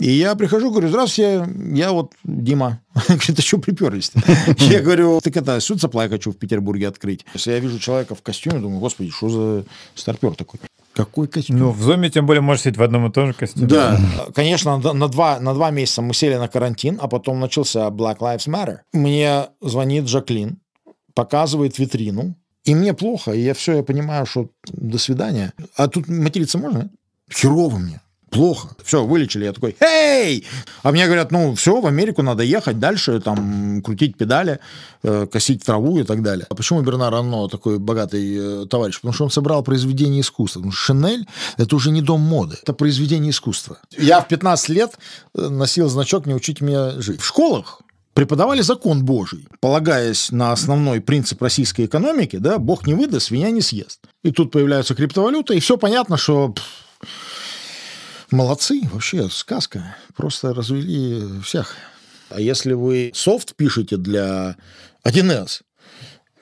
И я прихожу, говорю, здравствуйте, я вот Дима. Говорит, а что приперлись Я говорю, так это, суд supply хочу в Петербурге открыть. Если я вижу человека в костюме, думаю, господи, что за старпер такой? Какой костюм? Ну, в зуме, тем более, можешь сидеть в одном и том же костюме. Да. Конечно, на два, на два месяца мы сели на карантин, а потом начался Black Lives Matter. Мне звонит Жаклин, показывает витрину, и мне плохо, и я все, я понимаю, что до свидания. А тут материться можно? Херово мне плохо. Все, вылечили. Я такой, эй! А мне говорят, ну, все, в Америку надо ехать дальше, там, крутить педали, э, косить траву и так далее. А почему Бернар Анно такой богатый э, товарищ? Потому что он собрал произведение искусства. Потому что Шинель – это уже не дом моды, это произведение искусства. Я в 15 лет э, носил значок «Не учите меня жить». В школах преподавали закон Божий, полагаясь на основной принцип российской экономики, да, Бог не выдаст, свинья не съест. И тут появляются криптовалюты, и все понятно, что Молодцы, вообще сказка. Просто развели всех. А если вы софт пишете для 1С,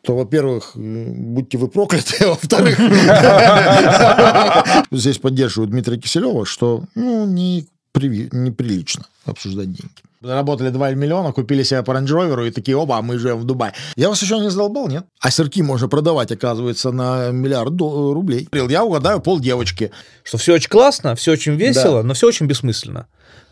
то, во-первых, будьте вы прокляты, а во-вторых, здесь поддерживают Дмитрия Киселева, что ну, не неприлично обсуждать деньги. Заработали 2 миллиона, купили себе по Range и такие, оба, мы живем в Дубае. Я вас еще не задолбал, нет? А сырки можно продавать, оказывается, на миллиард рублей. Я угадаю пол девочки. Что все очень классно, все очень весело, да. но все очень бессмысленно.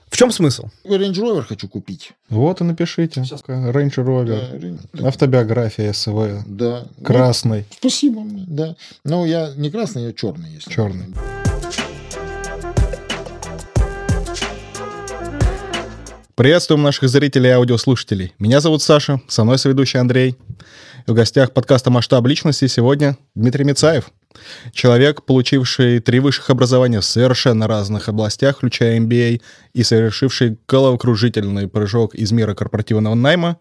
В чем смысл? Range Rover хочу купить. Вот и напишите. Сейчас. Range Rover. Да, Автобиография СВ. Да. Красный. Ну, спасибо. Да. Но я не красный, я черный. Если черный. Приветствуем наших зрителей и аудиослушателей. Меня зовут Саша, со мной соведущий Андрей. в гостях подкаста «Масштаб личности» сегодня Дмитрий Мицаев. Человек, получивший три высших образования в совершенно разных областях, включая MBA, и совершивший головокружительный прыжок из мира корпоративного найма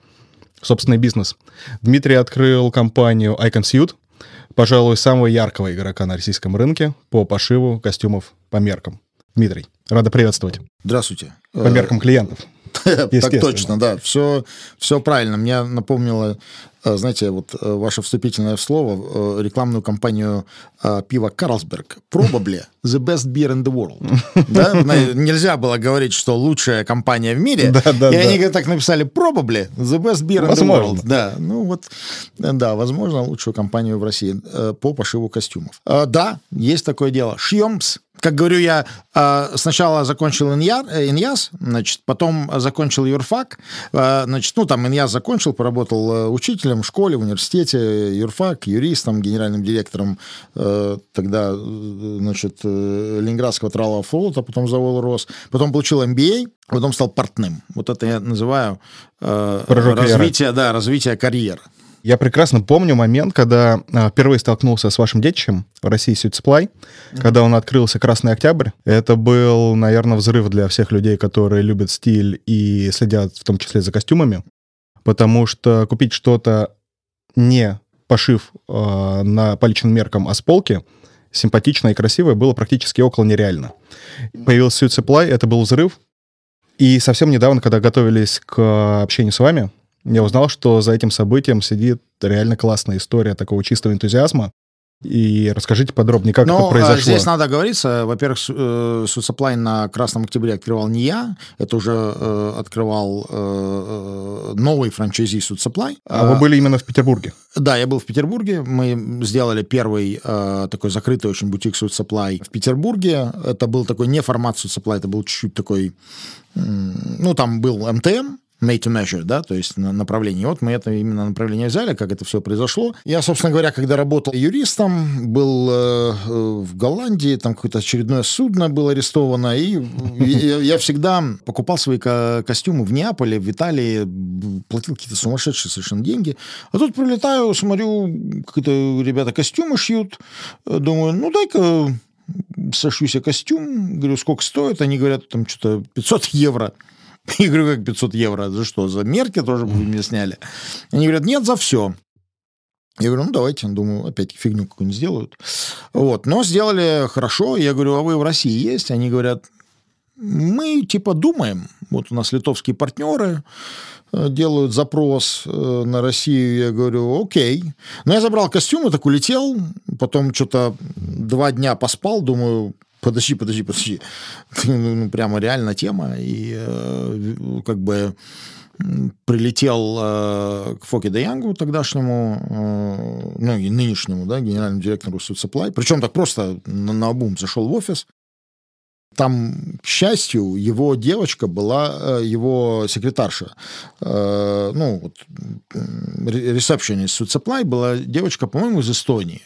в собственный бизнес. Дмитрий открыл компанию iConsuit, пожалуй, самого яркого игрока на российском рынке по пошиву костюмов по меркам. Дмитрий, рада приветствовать. Здравствуйте. По меркам клиентов. Так точно, да. Все, все правильно. Мне напомнило, э, знаете, вот э, ваше вступительное слово, э, рекламную кампанию пива Карлсберг. Probably the best beer in the world. Да? Нельзя было говорить, что лучшая компания в мире. Да, да, и они так написали probably the best beer in the world. Да, ну вот, да, возможно, лучшую компанию в России по пошиву костюмов. Да, есть такое дело. Шьемс как говорю я, а, сначала закончил Иньяс, значит, потом закончил юрфак, а, значит, ну, там Иньяс закончил, поработал э, учителем в школе, в университете, юрфак, юристом, генеральным директором э, тогда, э, значит, Ленинградского тралового флота, потом завод РОС, потом получил MBA, потом стал портным. Вот это я называю развитие, да, развитие карьеры. Я прекрасно помню момент, когда а, впервые столкнулся с вашим детищем в России Supply, mm-hmm. когда он открылся «Красный октябрь». Это был, наверное, взрыв для всех людей, которые любят стиль и следят в том числе за костюмами, потому что купить что-то не пошив э, на, по личным меркам, а с полки, симпатичное и красивое, было практически около нереально. Появился Suit Supply, это был взрыв. И совсем недавно, когда готовились к общению с вами, я узнал, что за этим событием сидит реально классная история такого чистого энтузиазма. И расскажите подробнее, как ну, это произошло. Здесь надо говориться. Во-первых, Суцеплайн э, на Красном Октябре открывал не я. Это уже э, открывал э, новый франчайзи Суцеплай. А вы были именно в Петербурге? Да, я был в Петербурге. Мы сделали первый э, такой закрытый очень бутик Суцеплай в Петербурге. Это был такой не формат Суцеплай, это был чуть-чуть такой... Ну, там был МТМ, made to measure, да, то есть на направление. вот мы это именно направление взяли, как это все произошло. Я, собственно говоря, когда работал юристом, был э, в Голландии, там какое-то очередное судно было арестовано, и я, всегда покупал свои ко- костюмы в Неаполе, в Италии, платил какие-то сумасшедшие совершенно деньги. А тут прилетаю, смотрю, какие-то ребята костюмы шьют, думаю, ну дай-ка сошью себе костюм, говорю, сколько стоит? Они говорят, там что-то 500 евро. Я говорю, как 500 евро? За что? За мерки тоже вы мне сняли? Они говорят, нет, за все. Я говорю, ну давайте, думаю, опять фигню какую-нибудь сделают. Вот, но сделали хорошо. Я говорю, а вы в России есть? Они говорят, мы типа думаем. Вот у нас литовские партнеры э, делают запрос э, на Россию. Я говорю, окей. Но я забрал костюм и так улетел. Потом что-то два дня поспал. Думаю, подожди, подожди, подожди. Ну, ну, прямо реально тема. И э, как бы прилетел э, к Фоке Де тогдашнему, э, ну, и нынешнему, да, генеральному директору Суцеплай. Причем так просто на, на обум зашел в офис, там, к счастью, его девочка была э, его секретарша. Э, ну, вот, ресепшенист Суцеплай была девочка, по-моему, из Эстонии.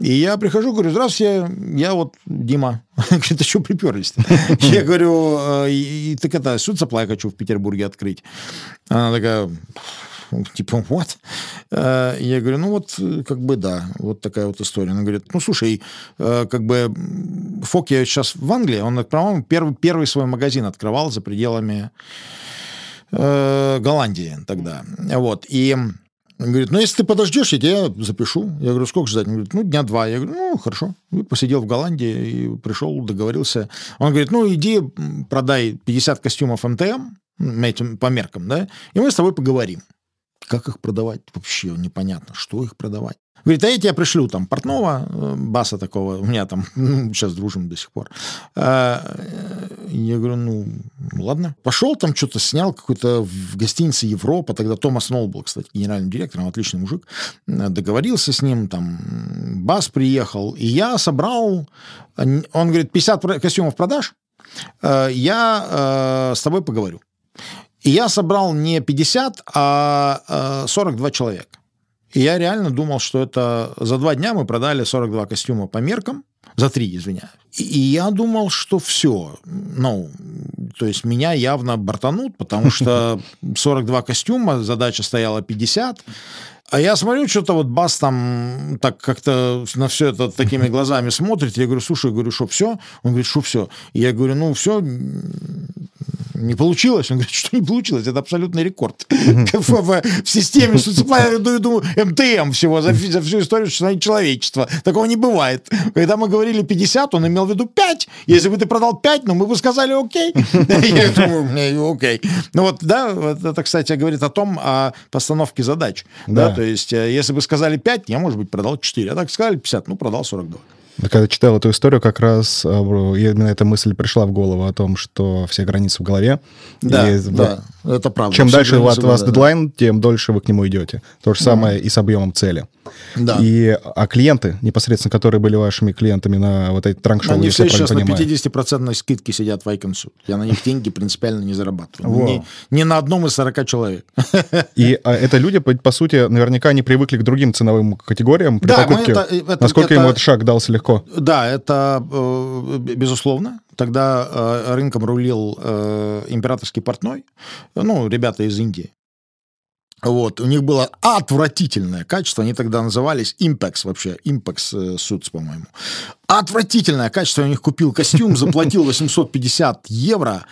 И я прихожу, говорю, здравствуйте, я вот Дима. Говорит, а что приперлись Я говорю, «Э, так это, Суцеплай хочу в Петербурге открыть. Она такая, типа, вот. Э, я говорю, ну вот, как бы да, вот такая вот история. Она говорит, ну слушай, э, как бы Фоки сейчас в Англии, он, по-моему, первый, первый свой магазин открывал за пределами э, Голландии тогда. Вот. И он говорит, ну, если ты подождешь, я тебя запишу. Я говорю, сколько ждать? Он говорит, ну, дня два. Я говорю, ну, хорошо. И посидел в Голландии и пришел, договорился. Он говорит, ну, иди, продай 50 костюмов МТМ, по меркам, да, и мы с тобой поговорим. Как их продавать? Вообще непонятно, что их продавать. Говорит, а я тебе пришлю там портного, э, баса такого, у меня там, ну, сейчас дружим до сих пор. А, э, я говорю, ну, ладно. Пошел там, что-то снял какой-то в гостинице Европа, тогда Томас Нолл был, кстати, генеральным директором, отличный мужик. Э, договорился с ним, там, бас приехал, и я собрал, он говорит, 50 костюмов продаж, я с тобой поговорю. И я собрал не 50, а 42 человека. И я реально думал, что это за два дня мы продали 42 костюма по меркам, за три, извиняюсь. И я думал, что все. Ну, то есть меня явно бортанут, потому что 42 костюма, задача стояла 50. А я смотрю, что-то вот Бас там так как-то на все это такими глазами смотрит. Я говорю, слушай, я говорю, что все? Он говорит, что все? я говорю, ну все, не получилось. Он говорит, что не получилось, это абсолютный рекорд. В системе я думаю, МТМ всего за всю историю человечества. Такого не бывает. Когда мы говорили 50, он имел в виду 5. Если бы ты продал 5, ну мы бы сказали окей. Я думаю, окей. Ну вот, да, это, кстати, говорит о том, о постановке задач. Да, то есть, э, если бы сказали 5, я, может быть, продал 4. А так сказали 50, ну, продал 42. Когда читал эту историю, как раз э, именно эта мысль пришла в голову о том, что все границы в голове. Да, и, да, это правда. Чем дальше от вас да, дедлайн, да. тем дольше вы к нему идете. То же самое mm. и с объемом цели. Да. И, а клиенты, непосредственно, которые были вашими клиентами на вот эти транк-шоу, Они все сейчас понимаю. на 50% скидке сидят в iConsult. Я на них деньги принципиально не зарабатываю. Ни, ни на одном из 40 человек. И а, это люди, по, по сути, наверняка не привыкли к другим ценовым категориям при да, покупке. Это, это, Насколько это, им этот шаг дался легко? Да, это э, безусловно. Тогда э, рынком рулил э, императорский портной, ну, ребята из Индии. Вот, у них было отвратительное качество, они тогда назывались Impex вообще, Impex э, Suits, по-моему. Отвратительное качество, я у них купил костюм, заплатил 850 евро,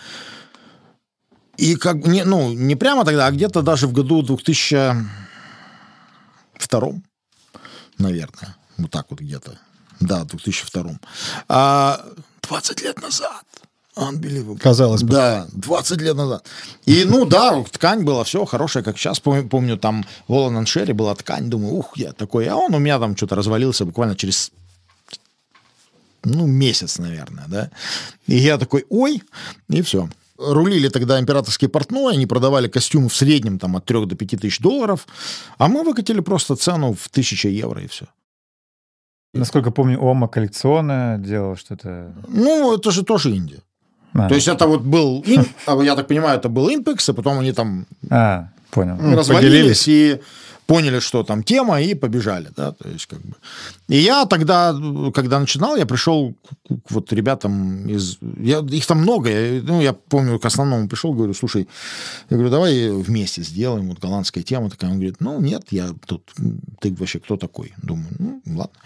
и как, не, ну, не прямо тогда, а где-то даже в году 2002, наверное, вот так вот где-то, да, 2002. А 20 лет назад Unbelievable. Казалось бы. Да, 20 лет назад. И, ну, да, ткань была все хорошая, как сейчас. Помню, помню там в Олан Шерри была ткань. Думаю, ух, я такой. А он у меня там что-то развалился буквально через ну, месяц, наверное, да. И я такой, ой, и все. Рулили тогда императорские портной, они продавали костюмы в среднем там от 3 до 5 тысяч долларов, а мы выкатили просто цену в 1000 евро и все. Насколько помню, Ома коллекционная делала что-то. Ну, это же тоже Индия. А. То есть это вот был, а, я так понимаю, это был Impex, а потом они там а, понял. развалились и поняли, что там тема, и побежали, да, то есть как бы. И я тогда, когда начинал, я пришел к вот ребятам из... Я, их там много, я, ну, я помню, к основному пришел, говорю, слушай, я говорю, давай вместе сделаем, вот голландская тема такая. Он говорит, ну, нет, я тут, ты вообще кто такой? Думаю, ну, ладно.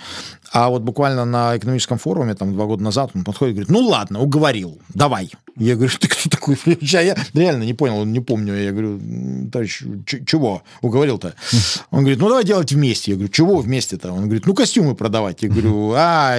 А вот буквально на экономическом форуме, там, два года назад, он подходит и говорит, ну, ладно, уговорил, давай. Я говорю, ты кто такой? Я реально не понял, не помню. Я говорю, товарищ, чего уговорил-то? Он говорит, ну, давай делать вместе. Я говорю, чего вместе-то? Он говорит, ну, костюмы продавать. Я говорю, а,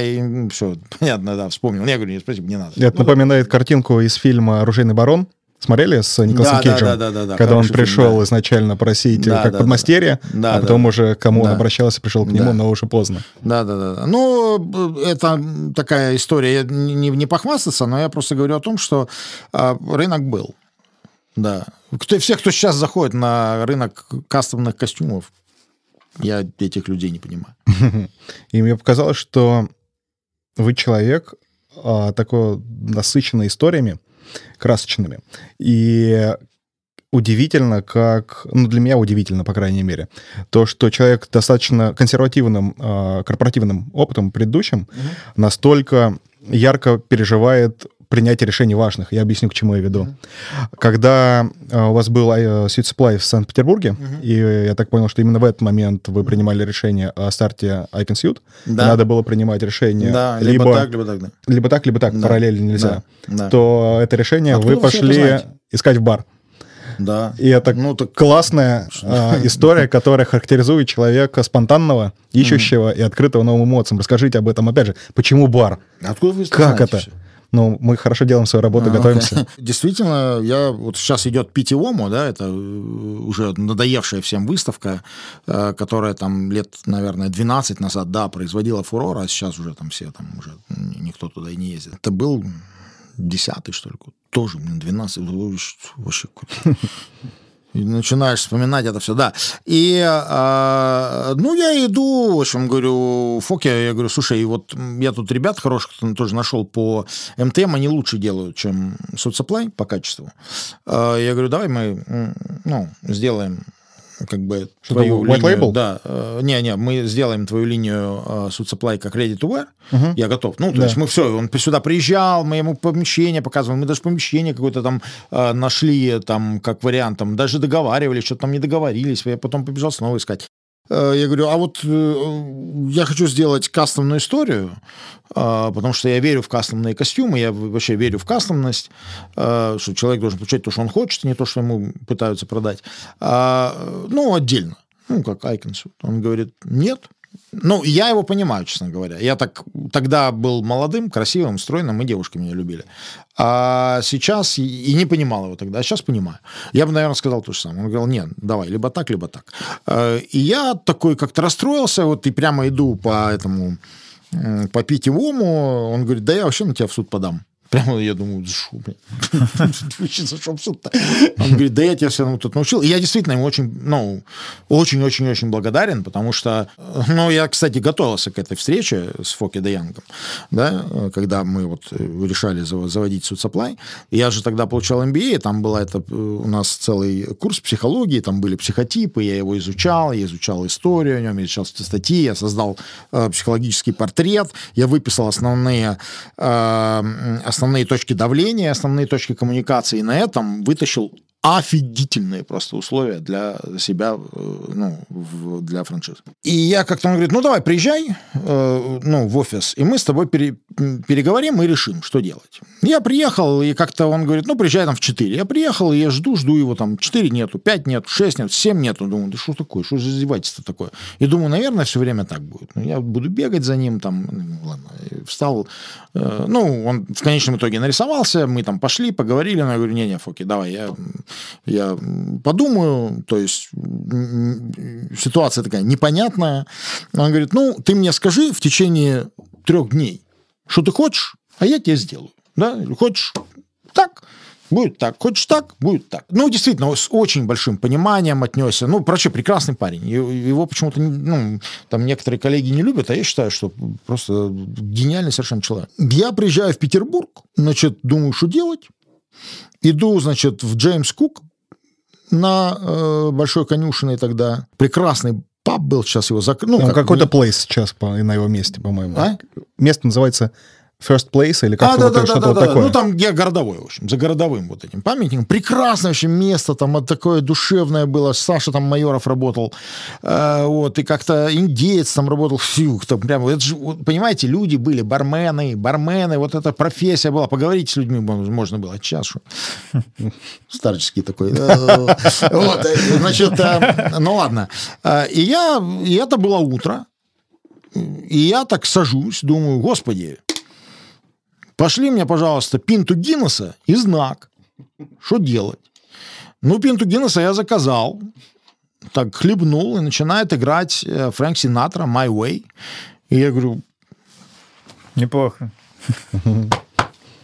все, понятно, да, вспомнил. Я говорю, не, спасибо, не надо. Это напоминает картинку из фильма «Оружейный барон», Смотрели с Николасом Да, да, Кейджем? да, да, да, да, Когда он хороший фильм, пришел да. изначально просить Да, как да, подмастерье, да. а Да, потом да. уже кому он Да. обращался, пришел к нему, Да. но уже поздно. Да, да, да. да. Ну, э, это такая история, я не, не похвастаться, но я просто говорю о том, что а, рынок был. Да. Кто, все, кто сейчас заходит на рынок кастомных костюмов, я этих людей не понимаю. И мне показалось, что вы человек а, такой насыщенный историями, красочными. И удивительно, как... Ну, для меня удивительно, по крайней мере, то, что человек достаточно консервативным а, корпоративным опытом предыдущим настолько ярко переживает принятие решений важных. Я объясню, к чему я веду. Когда а, у вас был э, Sweet Supply в Санкт-Петербурге, и я так понял, что именно в этот момент вы принимали решение о старте Icon Suit, Да. надо было принимать решение Да, либо, либо, так, либо так, да. либо так, либо так, Да. параллельно нельзя, Да, да. то это решение Откуда вы пошли искать в бар. Да. И это Ну, так- классная а, история, которая характеризует человека спонтанного, ищущего и открытого новым эмоциям. Расскажите об этом, опять же, почему бар? Откуда вы Как это? всё? Ну, мы хорошо делаем свою работу, А, готовимся. окей. Действительно, я вот сейчас идет Питиому, да, это э, уже надоевшая всем выставка, э, которая там лет, наверное, 12 назад, да, производила фурор, а сейчас уже там все, там уже никто туда и не ездит. Это был десятый, что ли, год. тоже, блин, 12, вообще какой-то и начинаешь вспоминать это все, да. И, а, ну, я иду, в общем, говорю, Фоке, я говорю, слушай, вот я тут ребят хороших тоже нашел по МТМ, они лучше делают, чем соцсоплай по качеству. А, Я говорю, давай мы, ну, сделаем как бы Что, твою white линию, label? да, э, не-не, мы сделаем твою линию э, Suit как ready to wear, Мгм. я готов. Ну, то Да. есть мы все, он сюда приезжал, мы ему помещение показывали, мы даже помещение какое-то там э, нашли, там, как вариант, там, даже договаривались, что-то там не договорились, я потом побежал снова искать. Э, Я говорю, а вот э, я хочу сделать кастомную историю, э, потому что я верю в кастомные костюмы, я вообще верю в кастомность, э, что человек должен получать то, что он хочет, не то, что ему пытаются продать. А, Ну, отдельно. Ну, как Icons. Он говорит, нет. Ну, я его понимаю, честно говоря. Я так тогда был молодым, красивым, стройным, и девушки меня любили. А сейчас и, не понимал его тогда, а сейчас понимаю. Я бы, наверное, сказал то же самое. Он говорил, нет, давай, либо так, либо так. Э, И я такой как-то расстроился, вот и прямо иду по этому, по питьевому, он говорит, да я вообще на тебя в суд подам. Прямо я думаю, за что, блин? За что суд-то? Он говорит, да я тебя все равно тут научил. И я действительно ему очень, ну, очень-очень-очень благодарен, потому что, ну, я, кстати, готовился к этой встрече с Фоки де Янгом, да, когда мы вот э, решали заво- заводить Суд Supply. Я же тогда получал MBA, там была это, э, у нас целый курс психологии, там были психотипы, я его изучал, я изучал историю о нем, я изучал статьи, я создал э, психологический портрет, я выписал основные, э, основные точки давления, основные точки коммуникации, и на этом вытащил офигительные просто условия для себя, э, ну, для франшизы. И я как-то, он говорит, ну, давай, приезжай, э, ну, в офис, и мы с тобой пере- переговорим и решим, что делать. Я приехал, и как-то он говорит, ну, приезжай там в 4. Я приехал, и я жду, жду его там, 4 нету, 5 нету, 6 нету, 7 нету. Думаю, да что такое, что за издевательство такое? И думаю, наверное, все время так будет. Ну, я буду бегать за ним, там, ну, ладно, встал, э, ну, он в конечном итоге нарисовался, мы там пошли, поговорили, но я говорю, не-не, Фоки, давай, я, я подумаю, то есть ситуация такая непонятная. Он говорит, ну, ты мне скажи в течение трех дней, что ты хочешь, а я тебе сделаю. Да? Хочешь так, будет так. Хочешь так, будет так. Ну, действительно, с очень большим пониманием отнесся. Ну, вообще прекрасный парень. Его почему-то, ну, там некоторые коллеги не любят, а я считаю, что просто гениальный совершенно человек. Я приезжаю в Петербург, значит, думаю, что делать. Иду, значит, в Джеймс Кук на э, Большой конюшиной тогда. Прекрасный паб был, сейчас его закрыли. Ну, как- какой-то place сейчас по- на его месте, по-моему. А? Место называется First Place или как-то А, да, вот да, да, что-то да, вот да. такое. Ну, там где городовой, в общем, за городовым вот этим памятником. Прекрасное вообще место, там вот такое душевное было. Саша там Майоров работал. Э, вот, и как-то индеец там работал. Фью, там прямо, это же, вот, понимаете, люди были, бармены, бармены, вот эта профессия была. Поговорить с людьми можно было. Час, что? Старческий такой. Вот, э, значит, э, ну ладно. Э, И я, и это было утро. И я так сажусь, думаю, господи, Пошли мне, пожалуйста, пинту Гиннесса и знак. Что делать? Ну, пинту Гиннесса я заказал, так хлебнул и начинает играть э, Фрэнк Синатра «My Way». И я говорю, Неплохо.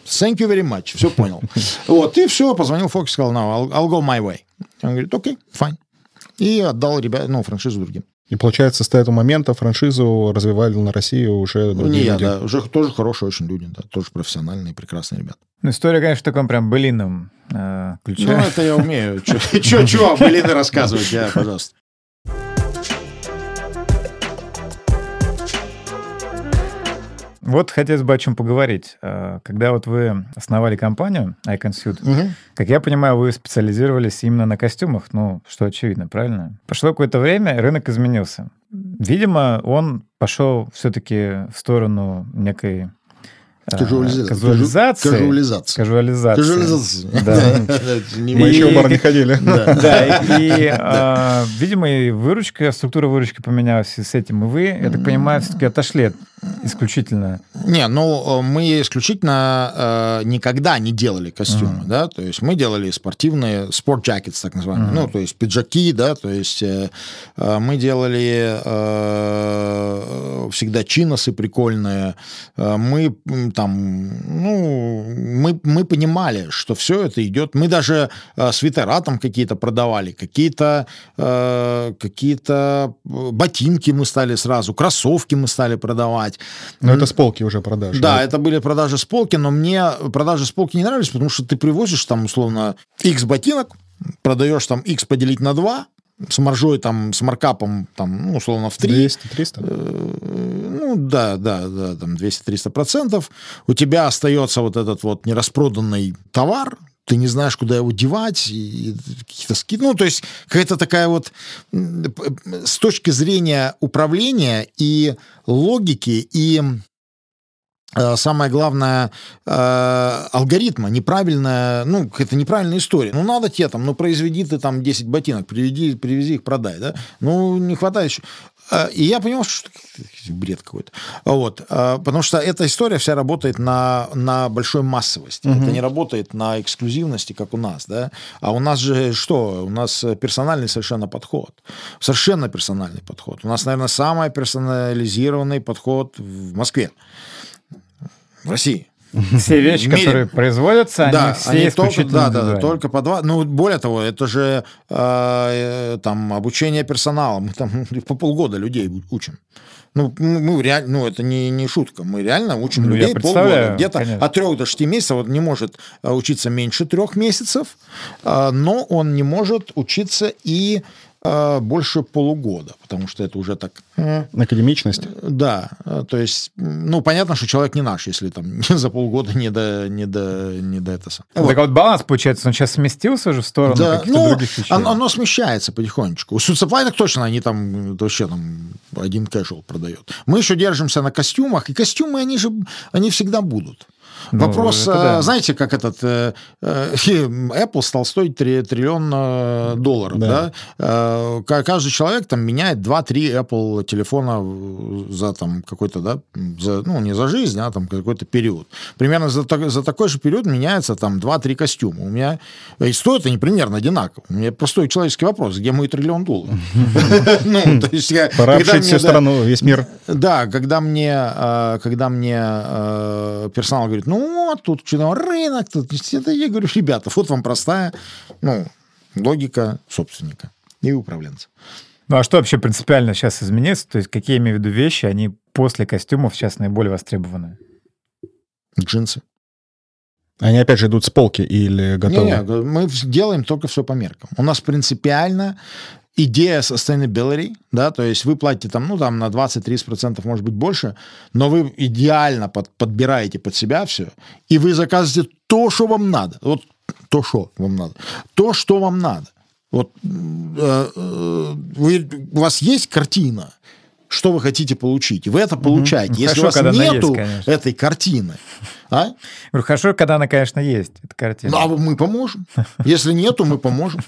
thank you very much, все понял. Вот, и все, позвонил Фокс, сказал, no, I'll, I'll go my way. Он говорит, окей, fine. И отдал ребят, ну, франшизу другим. И получается, с этого момента франшизу развивали на Россию уже Ну, другие не я, люди. да, уже тоже хорошие очень люди, да, тоже профессиональные, прекрасные ребята. Ну, история, конечно, в таком прям былином э, ключе. Ну, это я умею. Че, чего, блин, рассказывать, я, пожалуйста. Вот хотелось бы о чем поговорить. Э, Когда вот вы основали компанию iConsuit, как я понимаю, вы специализировались именно на костюмах, ну, что очевидно, правильно? Прошло какое-то время, рынок изменился. Видимо, он пошел все-таки в сторону некой э, Кажуализа- казуализации. кажуализации. Кажуализации. Кажуализация. Да. Мы еще в бар не ходили. Да, и, а, видимо, и выручка, структура выручки поменялась с этим. И вы, я так понимаю, все-таки отошли от- исключительно. Не, ну, мы исключительно э, никогда не делали костюмы, да, то есть мы делали спортивные, спорт jackets, так называемые, ну, то есть пиджаки, да, то есть э, мы делали всегда чиносы прикольные, мы там, ну, мы, мы понимали, что все это идет, мы даже э, свитера там какие-то продавали, какие-то э, какие-то э, ботинки мы стали сразу, кроссовки мы стали продавать, Но это с полки уже продажи. да, это были продажи с полки, но мне продажи с полки не нравились, потому что ты привозишь там, условно, X ботинок, продаешь там X поделить на 2, с маржой там, с маркапом там, ну, условно, в 3. 200-300? Ну, да, да, да, там 200-300 процентов. У тебя остается вот этот вот нераспроданный товар, ты не знаешь, куда его девать, и какие-то скид... Ну, то есть какая-то такая вот с точки зрения управления и логики, и э, самое главное, э, алгоритма, неправильная, ну, какая-то неправильная история. Ну, надо тебе там, ну, произведи ты там 10 ботинок, приведи, привези их, продай, да? Ну, не хватает еще. Э, И я понял, что бред какой-то. Вот. Э, Потому что эта история вся работает на, на большой массовости. Это не работает на эксклюзивности, как у нас, да? А у нас же что? У нас э, персональный совершенно подход. Совершенно персональный подход. У нас, наверное, самый персонализированный подход в Москве. В России. Все вещи, мире. которые производятся, да, они все они только, да, да, да, только по два. Ну, более того, это же э, там обучение персонала. Мы там по полгода людей учим. Ну, мы реально, ну, это не, не шутка. Мы реально учим Ну, людей полгода. Где-то конечно. от трех до шести месяцев. Вот не может э, учиться меньше трех месяцев, э, но он не может учиться и э, больше полугода, потому что это уже так Академичность. да, э, то есть, ну, понятно, что человек не наш, если там за полгода не до, не до, не до этого. сам- Так вот баланс, получается, он сейчас сместился уже в сторону Да, каких-то ну, других вещей. оно, оно смещается потихонечку. У Суцеплай так точно, они там вообще там один casual продает. Мы еще держимся на костюмах, и костюмы, они же, они всегда будут. Ну, Вопрос, это да. э, знаете, как этот э, э, Apple стал стоить три- триллион э, долларов, да? Да. Э, ка- каждый человек там меняет 2-3 Apple телефона за там какой-то, да, за, ну, не за жизнь, а там какой-то период. Примерно за, за такой же период меняется там 2-3 костюма. У меня и стоят они примерно одинаково. У меня простой человеческий вопрос, где мой триллион долларов? Ну, то есть я- Пора обшить всю страну, весь мир. да, когда мне, э, когда мне э, персонал говорит, ну вот, тут что-то рынок, тут это, я говорю, ребята, вот вам простая, ну, логика собственника и управленца. Ну а что вообще принципиально сейчас изменится? То есть какие, я имею в виду, вещи, они после костюмов сейчас наиболее востребованы? Джинсы. Они опять же идут с полки или готовы? Не-не, мы делаем только все по меркам. У нас принципиально идея sustainability, да, то есть вы платите там, ну, там на 20-30%, может быть, больше, но вы идеально под- подбираете под себя все, и вы заказываете то, что вам надо. Вот то, что вам надо. То, что вам надо. Вот э, э, вы, у вас есть картина, что вы хотите получить, вы это получаете. Ну, Если хорошо, у вас есть, нету этой картины, а? Говорю, хорошо, когда она, конечно, есть, эта картина. Ну, а мы поможем. Если нету, мы поможем.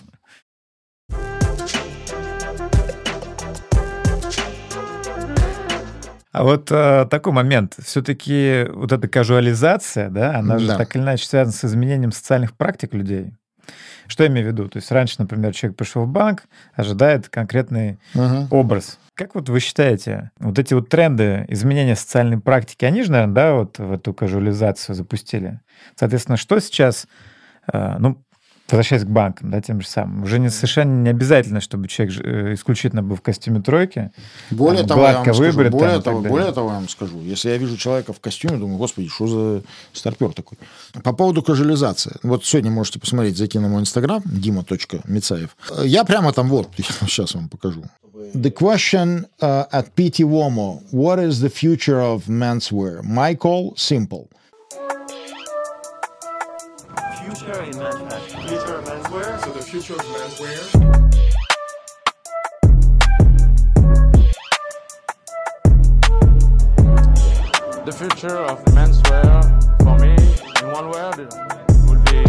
А вот э, такой момент. Все-таки вот эта кажуализация, да, она же Да. так или иначе связана с изменением социальных практик людей. Что я имею в виду? То есть раньше, например, человек пришел в банк, ожидает конкретный Мгм. образ. Как вот вы считаете, вот эти вот тренды изменения социальной практики, они же, наверное, да, вот в эту кажуализацию запустили. Соответственно, что сейчас, э, ну, возвращаясь к банкам, да, тем же самым, уже не, совершенно не обязательно, чтобы человек э, исключительно был в костюме тройки. Более Там того, я вам скажу, выбрит там более, и так того, далее. более того, я вам скажу, если я вижу человека в костюме, думаю, господи, что за старпер такой. По поводу кажуализации. Вот сегодня можете посмотреть, зайти на мой инстаграм, дима.мицаев. Я прямо там вот, сейчас вам покажу. The question uh, at PT Womo, what is the future of menswear? My call, simple. Future menswear. Future of menswear. So the future of menswear. The future of menswear for me, in one word, would be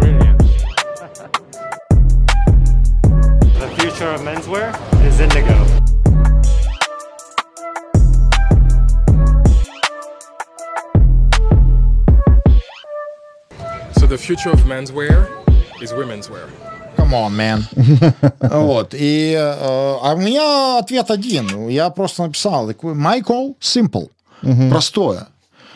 brilliant. The future of menswear is indigo. The future of menswear is women's wear. Come on, man. вот. И, э, а у меня ответ один. Я просто написал. call simple. Простое.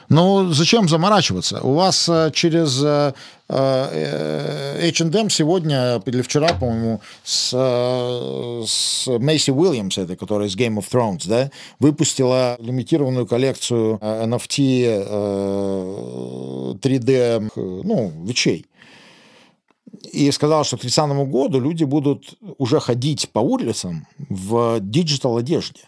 Ну, зачем заморачиваться? У вас э, через э, H&M сегодня или вчера, по-моему, с, э, с Мэйси Уильямс, этой, которая из Game of Thrones, да, выпустила лимитированную коллекцию NFT э, 3D, э, ну, вещей и сказал, что к 30 году люди будут уже ходить по улицам в digital одежде.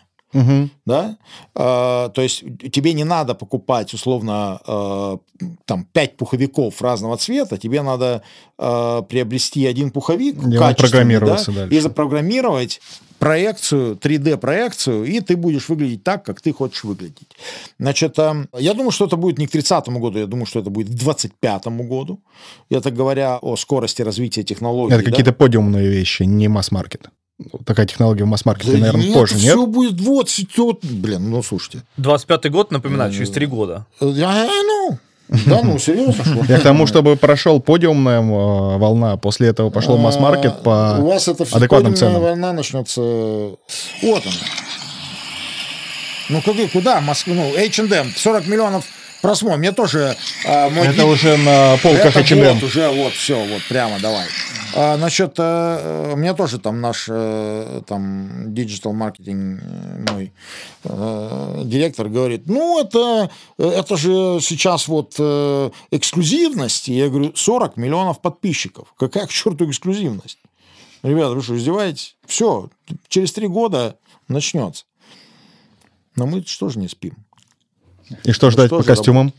Да? А, то есть тебе не надо покупать условно а, там пять пуховиков разного цвета, тебе надо а, приобрести один пуховик, программировался да, дальше. и запрограммировать проекцию, 3D-проекцию, и ты будешь выглядеть так, как ты хочешь выглядеть. Значит, я думаю, что это будет не к 30 году, я думаю, что это будет к 25 году. Это говоря о скорости развития технологий. Это да. какие-то подиумные вещи, не масс-маркет. Такая технология в масс-маркете, Да наверное, нет, позже, нет? все будет 20, вот, блин, ну слушайте. 25-й год, напоминаю, через три года. Я, ну, да, ну, серьезно, что? Я к тому, чтобы прошел подиумная э, волна, после этого пошел масс-маркет А, по У вас это адекватным подиумная ценам. волна начнется... Вот она. Ну, куда, куда Москва? Ну, H&M, 40 миллионов просмотров. Мне тоже а, мой Это ди- уже на полках H&M. вот уже, вот, все, вот, прямо, давай. А, насчет, э, э, мне тоже там наш э, там digital marketing мой э, директор говорит, ну, это, это же сейчас вот э, эксклюзивность. И я говорю, 40 миллионов подписчиков. Какая к черту эксклюзивность? Ребята, вы что, издеваетесь? Все, через три года начнется. Но мы что же не спим? И что ждать что по костюмам?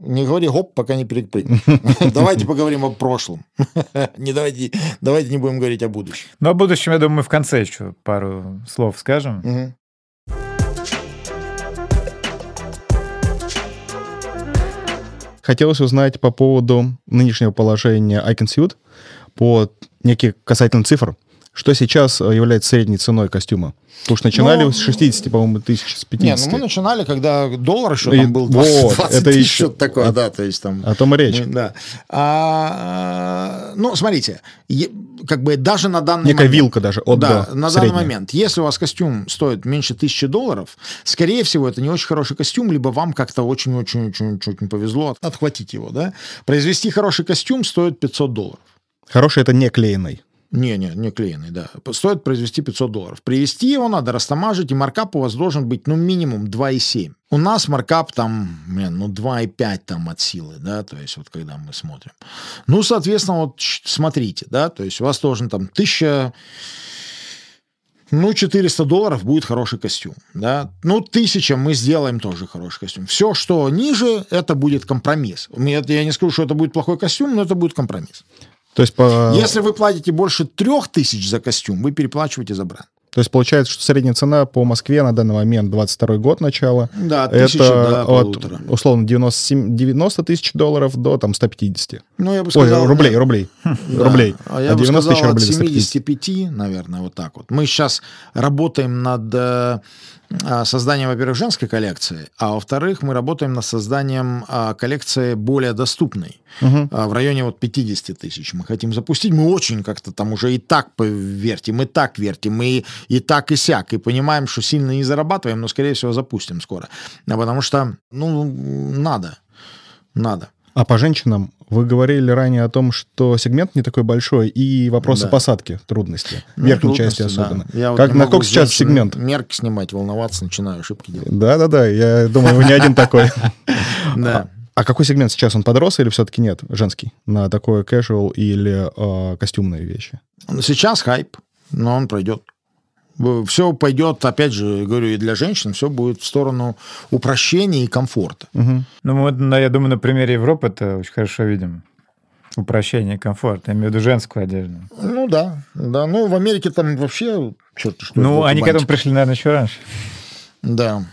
Не говори гоп, пока не перепрыгнешь. Давайте поговорим о прошлом. Не давайте, давайте не будем говорить о будущем. Но о будущем, я думаю, мы в конце еще пару слов скажем. Хотелось узнать по поводу нынешнего положения iConsuit по неких касательно цифр. Что сейчас э, является средней ценой костюма? Потому что начинали Ну, с 60, по-моему, тысяч, с 50. Не, ну мы начинали, когда доллар еще там был вот, 20, 20 это тысяч, еще- что-то такое, да, то есть там... О том и речь. мы- да. А, ну, смотрите, как бы даже на данный Некая момент... вилка даже от да, до, на данный средняя. момент. Если у вас костюм стоит меньше тысячи долларов, скорее всего, это не очень хороший костюм, либо вам как-то очень-очень-очень повезло отхватить его, да. Произвести хороший костюм стоит 500 долларов. Хороший это не клееный. Не, не, не клееный, да. Стоит произвести 500 долларов. Привезти его надо, растамажить, и маркап у вас должен быть, ну, минимум 2,7. У нас маркап там, блин, ну, 2,5 там от силы, да, то есть вот когда мы смотрим. Ну, соответственно, вот смотрите, да, то есть у вас должен там 1000... Ну, 400 долларов будет хороший костюм, да. Ну, 1000 мы сделаем тоже хороший костюм. Все, что ниже, это будет компромисс. Я не скажу, что это будет плохой костюм, но это будет компромисс. То есть по... Если вы платите больше трех тысяч за костюм, вы переплачиваете за бренд. То есть получается, что средняя цена по Москве на данный момент 22 год начала. Да, от тысячи это до от, условно 97, 90 тысяч долларов до там 150. Ну, я бы Ой, сказал... рублей, да. рублей, Да. рублей. А я От бы 90 сказал, тысяч от рублей 150. 75, наверное, вот так вот. Мы сейчас работаем над э, а, созданием, во-первых, женской коллекции, а во-вторых, мы работаем над созданием а, коллекции более доступной. А, В районе вот 50 тысяч мы хотим запустить. Мы очень как-то там уже и так вертим, и так вертим, и, и так, и сяк. И понимаем, что сильно не зарабатываем, но, скорее всего, запустим скоро. А Потому что, ну, надо. Надо. А по женщинам вы говорили ранее о том, что сегмент не такой большой и вопросы Да. посадки, трудности, Ну, верхней трудности, части да. особенно. Я вот как, могу насколько сейчас сегмент? Мерки снимать, волноваться, начинаю ошибки делать. Да-да-да, я думаю, вы не один такой. Да. А какой сегмент сейчас? Он подрос или все-таки нет, женский? На такое casual или э, костюмные вещи? Сейчас хайп, но он пройдет. Все пойдет, опять же, говорю, и для женщин все будет в сторону упрощения и комфорта. Мгм. Ну, мы, я думаю, на примере Европы это очень хорошо видим. Упрощение, комфорт. Я имею в виду женскую одежду. Ну да, да. Ну, в Америке там вообще черт что. ну, они к этому пришли, наверное, еще раньше. Да.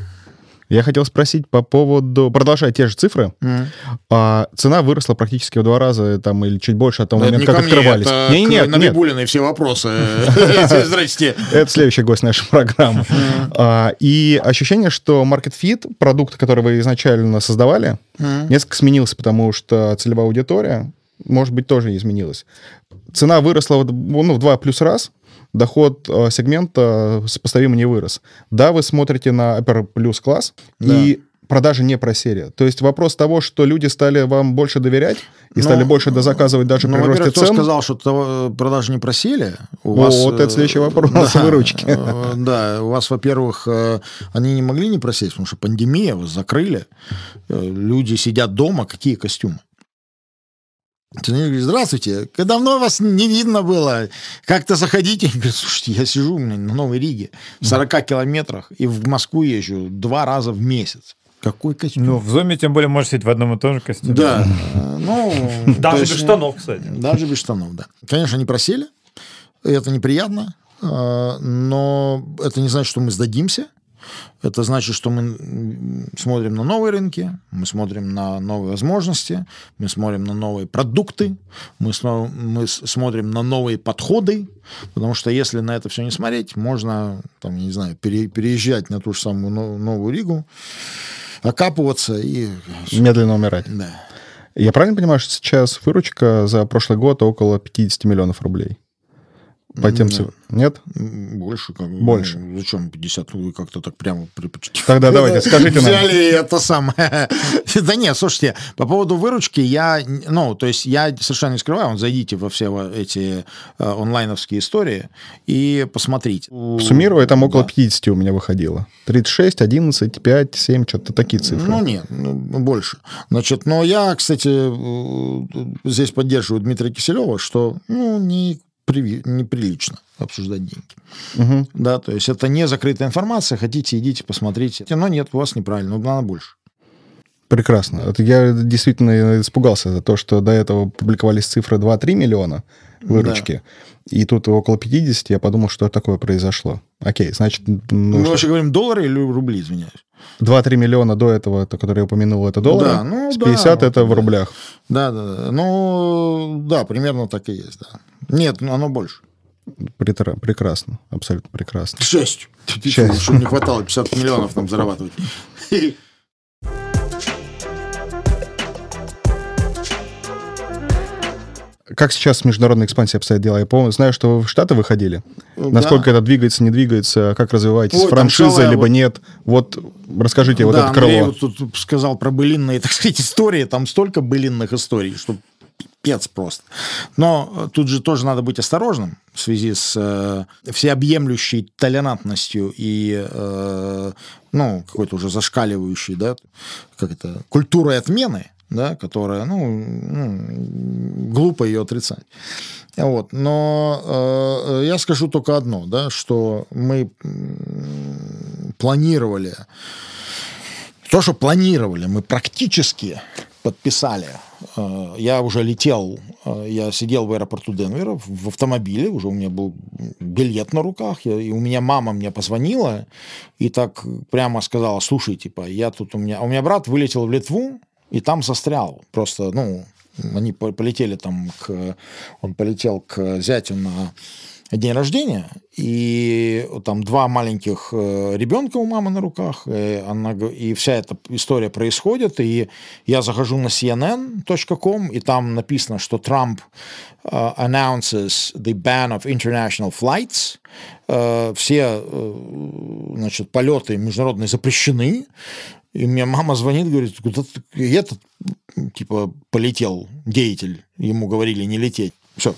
Я хотел спросить по поводу, продолжая те же цифры, Мгм. а, цена выросла практически в два раза там, или чуть больше от того Это момента, как мне, открывались. это Не, к нет, нет, Набибулиной все вопросы. Здрасте. Это следующий гость нашей программы. А, И ощущение, что Market Fit, продукт, который вы изначально создавали, несколько сменился, потому что целевая аудитория, может быть, тоже изменилась. Цена выросла ну, в два плюс раз, доход э, сегмента сопоставимо не вырос. Да, вы смотрите на Upper Plus класс, и продажи не просели. То есть вопрос того, что люди стали вам больше доверять и Ну, стали больше дозаказывать даже Ну, при росте кто цен. сказал, что того- продажи не просели? У О, вот это следующий вопрос, выручки. э, Да, у вас, во-первых, э, они не могли не просесть, потому что пандемия, вас закрыли, э, люди сидят дома, какие костюмы? Говоришь, здравствуйте, давно вас не видно было, как-то заходите. Я говорю, слушайте, я сижу у меня на Новой Риге, в 40 километрах, и в Москву езжу два раза в месяц. Какой костюм? Ну, в зуме тем более можешь сидеть в одном и том же костюме. да, ну... Даже без штанов, кстати. Даже без штанов, да. Конечно, они просели, это неприятно, э, но это не значит, что мы сдадимся. Это значит, что мы смотрим на новые рынки, мы смотрим на новые возможности, мы смотрим на новые продукты, мы, сно- мы смотрим на новые подходы, потому что если на это все не смотреть, можно, там, не знаю, пере- переезжать на ту же самую Но- Новую Ригу, окапываться и... Медленно умирать. Да. Я правильно понимаю, что сейчас выручка за прошлый год около 50 миллионов рублей? По тем цифрам. Нет? Больше. Как, Больше. ну, зачем 50? Вы как-то так прямо. Тогда давайте, скажите нам. Взяли это самое. Да нет, слушайте, по поводу выручки я, ну, то есть я совершенно не скрываю, вот зайдите во все эти э, онлайновские истории и посмотрите. Суммируя, там около Да. 50 у меня выходило. 36, 11, 5, 7, что-то такие цифры. Ну, нет, ну, больше. Значит, но я, кстати, э, здесь поддерживаю Дмитрия Киселева, что, ну, не неприлично обсуждать деньги. Мгм. Да, то есть это не закрытая информация, хотите, идите, посмотрите. Но нет, у вас неправильно, надо больше. Прекрасно. Я действительно испугался за то, что до этого публиковались цифры 2-3 миллиона выручки, и тут около 50, я подумал, что такое произошло. Окей, значит, ну, Мы что, вообще говорим доллары или рубли, извиняюсь. 2-3 миллиона до этого, то, который я упомянул, это доллары, Да, ну с да, 50 вот это в да. рублях. Да, да, да. Ну, да, примерно так и есть, да. Нет, ну, оно больше. Претра- Прекрасно, абсолютно прекрасно. Шесть. Шесть. Еще не хватало 50 миллионов там зарабатывать. Как сейчас с международной экспансией обстоят дела? Я помню, знаю, что вы в Штаты выходили. Насколько это двигается, не двигается, как развиваетесь? Ой, Франшиза, целая либо вот- нет? Вот расскажите вот да, это Андрей крыло. вот тут сказал про былинные, так сказать, истории. Там столько былинных историй, что пец просто. Но э, тут же тоже надо быть осторожным в связи с э, всеобъемлющей толерантностью и, э, ну, какой-то уже зашкаливающей, да, как это, культурой отмены, да, которая, ну, ну, глупо ее отрицать. Вот. Но э, я скажу только одно, да, что мы планировали, то, что планировали, мы практически подписали. Э, Я уже летел, э, я сидел в аэропорту Денвера в автомобиле, уже у меня был билет на руках, и у меня мама мне позвонила и так прямо сказала, слушай, типа, я тут у меня... У меня брат вылетел в Литву и там застрял. Просто, ну, они по- полетели там к... Он полетел к зятю на день рождения, и там два маленьких э, ребенка у мамы на руках, и, она, и вся эта история происходит, и я захожу на cnn.com, и там написано, что Трамп э, announces the ban of international flights, Э, все, э, значит, полеты международные запрещены, и мне мама звонит, говорит, куда ты? Этот, типа, полетел деятель, ему говорили не лететь. Все.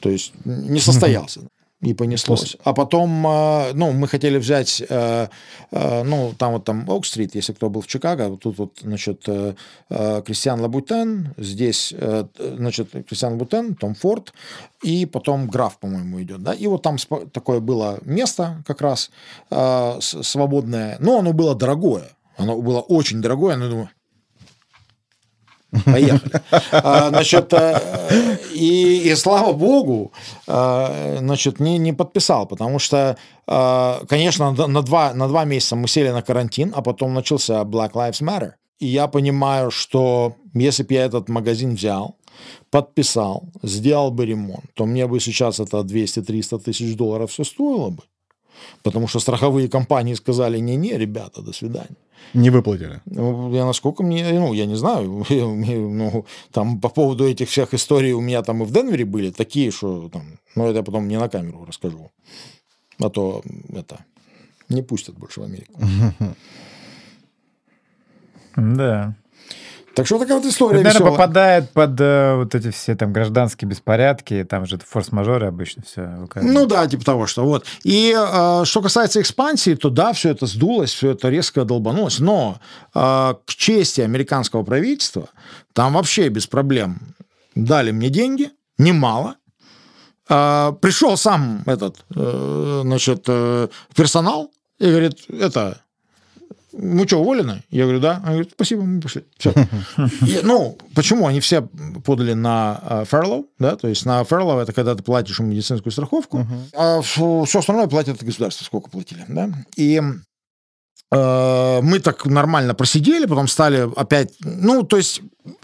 То есть не состоялся. И понеслось. А потом, э, ну, мы хотели взять, э, э, ну, там вот там Oak Street, если кто был в Чикаго, вот тут вот, значит, Кристиан Лабутен, здесь, значит, Кристиан Лабутен, Том Форд, и потом Граф, по-моему, идет, да, и вот там такое было место как раз свободное, но оно было дорогое, оно было очень дорогое, но думаю, Поехали. А, Значит, э, и, и слава богу, э, значит, не, не подписал, потому что, э, конечно, на два, на два месяца мы сели на карантин, а потом начался Black Lives Matter. И я понимаю, что если бы я этот магазин взял, подписал, сделал бы ремонт, то мне бы сейчас это 200-300 тысяч долларов все стоило бы. Потому что страховые компании сказали, не-не, ребята, до свидания. Не выплатили. Ну, я насколько мне, ну, я не знаю, ну, там по поводу этих всех историй у меня там и в Денвере были такие, что там, ну, это я потом не на камеру расскажу. А то это не пустят больше в Америку. Да. Так что такая вот история Это, наверное, попадает под э, вот эти все там гражданские беспорядки, там же форс-мажоры обычно все. Ну да, типа того, что вот. И э, что касается экспансии, то да, все это сдулось, все это резко долбанулось. Но э, к чести американского правительства, там вообще без проблем дали мне деньги, немало. Э, пришел сам этот, э, значит, э, персонал и говорит, это, мы что, уволены? Я говорю, да. Они говорят, спасибо, мы пошли. Все. ну, почему? Они все подали на э, furlough, да, то есть на furlough это когда ты платишь им медицинскую страховку, а все остальное платит государство, сколько платили, да. И э, мы так нормально просидели, потом стали опять, ну, то есть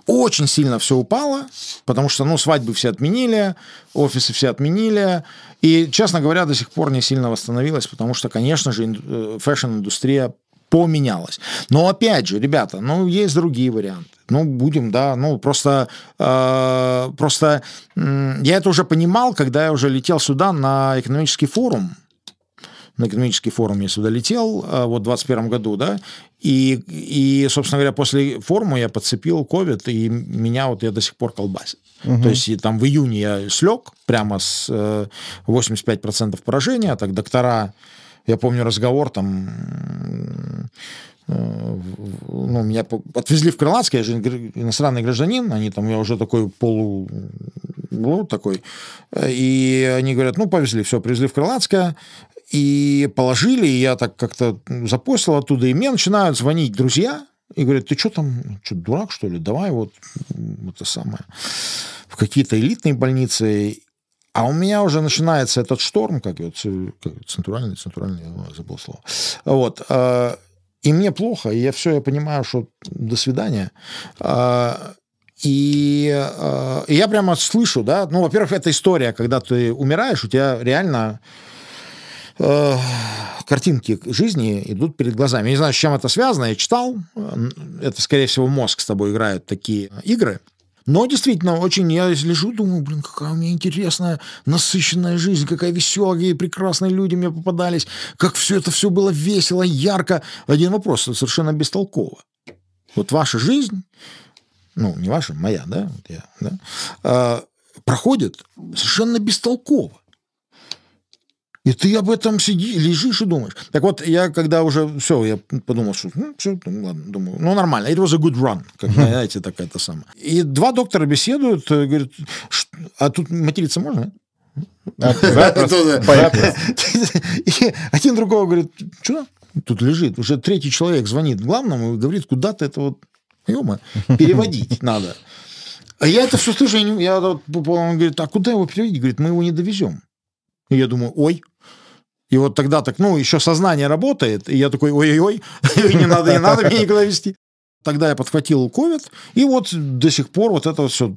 очень сильно все упало, потому что, ну, свадьбы все отменили, офисы все отменили, и, честно говоря, до сих пор не сильно восстановилась, потому что, конечно же, э, фэшн-индустрия поменялась. Но опять же, ребята, ну есть другие варианты. Ну будем, да, ну просто э, просто м, я это уже понимал, когда я уже летел сюда на экономический форум. На экономический форум я сюда летел э, вот в 21 году, да, и, и, собственно говоря, после форума я подцепил ковид, и меня вот я до сих пор колбасит. То есть и там в июне я слег прямо с э, 85% поражения, так доктора я помню разговор там, э, ну, меня отвезли в Крылатск, я же иностранный гражданин, они там, я уже такой полу, ну, такой, и они говорят, ну, повезли, все, привезли в Крылатское, и положили, и я так как-то запостил оттуда, и мне начинают звонить друзья, и говорят, ты что там, что, дурак, что ли? Давай вот это самое, в какие-то элитные больницы. А у меня уже начинается этот шторм, как его, как его, центральный, центральный, я забыл слово. Вот. э, И мне плохо, и я все, я понимаю, что до свидания. Э, И, э, и я прямо слышу, да, ну, во-первых, это история, когда ты умираешь, у тебя реально картинки жизни идут перед глазами. Я не знаю, с чем это связано, я читал. Это, скорее всего, мозг с тобой играет такие игры. Но действительно, очень я лежу, думаю, блин, какая у меня интересная, насыщенная жизнь, какая веселая, прекрасные люди мне попадались, как все это все было весело, ярко. Один вопрос, совершенно бестолково. Вот ваша жизнь, ну, не ваша, моя, да, вот я, да, э, проходит совершенно бестолково. И ты об этом сиди, лежишь и думаешь. Так вот, я когда уже все, я подумал, что ну, все, ну, ладно, думаю, ну нормально. It was a good run, как знаете, так это самое. И два доктора беседуют, э, говорят, «Ш- а тут материться можно? И один другого говорит, что? Тут лежит. Уже третий человек звонит главному и говорит, куда ты это вот Ё-моё, переводить надо. А я это все слышу, я вот, он говорит, а куда его переводить? Говорит, мы его не довезем. И я думаю, ой. И вот тогда так, ну, еще сознание работает, и я такой, ой-ой-ой, не надо, не надо меня никуда везти. Тогда я подхватил ковид, и вот до сих пор вот это все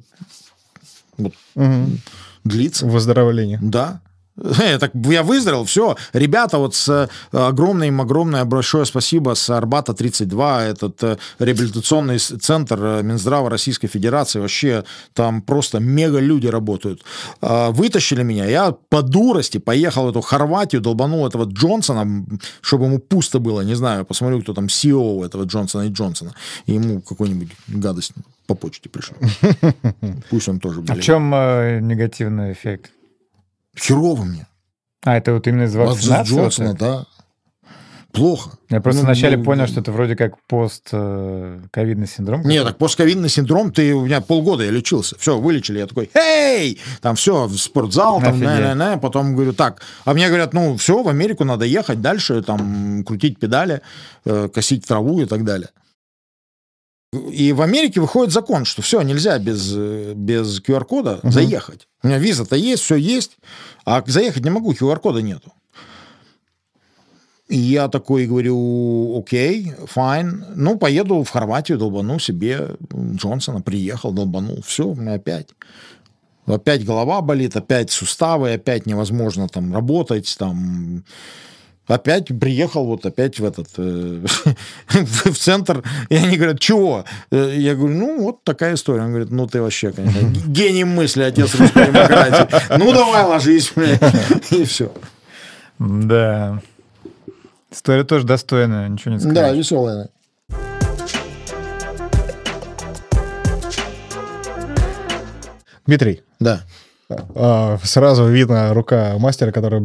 Мгм. длится. Выздоровление. Да. Э, Так я выздоровел, все. Ребята, вот с э, огромное им огромное большое спасибо с Арбата 32, этот э, реабилитационный центр Минздрава Российской Федерации, вообще там просто мега люди работают. А, Вытащили меня, я по дурости поехал в эту Хорватию, долбанул этого Джонсона, чтобы ему пусто было, не знаю, посмотрю, кто там CEO этого Джонсона и Джонсона, и ему какую-нибудь гадость по почте пришел. Пусть он тоже А в болеет. чем э, негативный эффект? Херово мне. А, это вот именно из От вакцинации? вот Джонсона, так? да. Плохо. Я просто Ну, вначале ну, понял, что это вроде как пост-ковидный синдром. Нет, так постковидный синдром, ты у меня полгода я лечился. Все, вылечили. Я такой, эй! Там все, в спортзал, там, на, на, на. Потом говорю, так. А мне говорят, ну, все, в Америку надо ехать дальше, там, крутить педали, э, косить траву и так далее. И в Америке выходит закон, что все, нельзя без, э, без QR-кода заехать. У меня виза-то есть, все есть, а заехать не могу, QR-кода нету. И я такой говорю, окей, файн. Ну, поеду в Хорватию, долбану себе Джонсона. Приехал, долбанул. Все, у меня опять. Опять голова болит, опять суставы, опять невозможно там работать, там... Опять приехал вот опять в этот э, в центр, и они говорят, чего? Э, Я говорю, ну вот такая история. Он говорит, ну ты вообще, конечно, гений мысли, отец русской демократии. Ну давай ложись, блядь. и все. Да. История тоже достойная, ничего не скажешь. Да, веселая. Дмитрий, Да. А, сразу видно рука мастера, который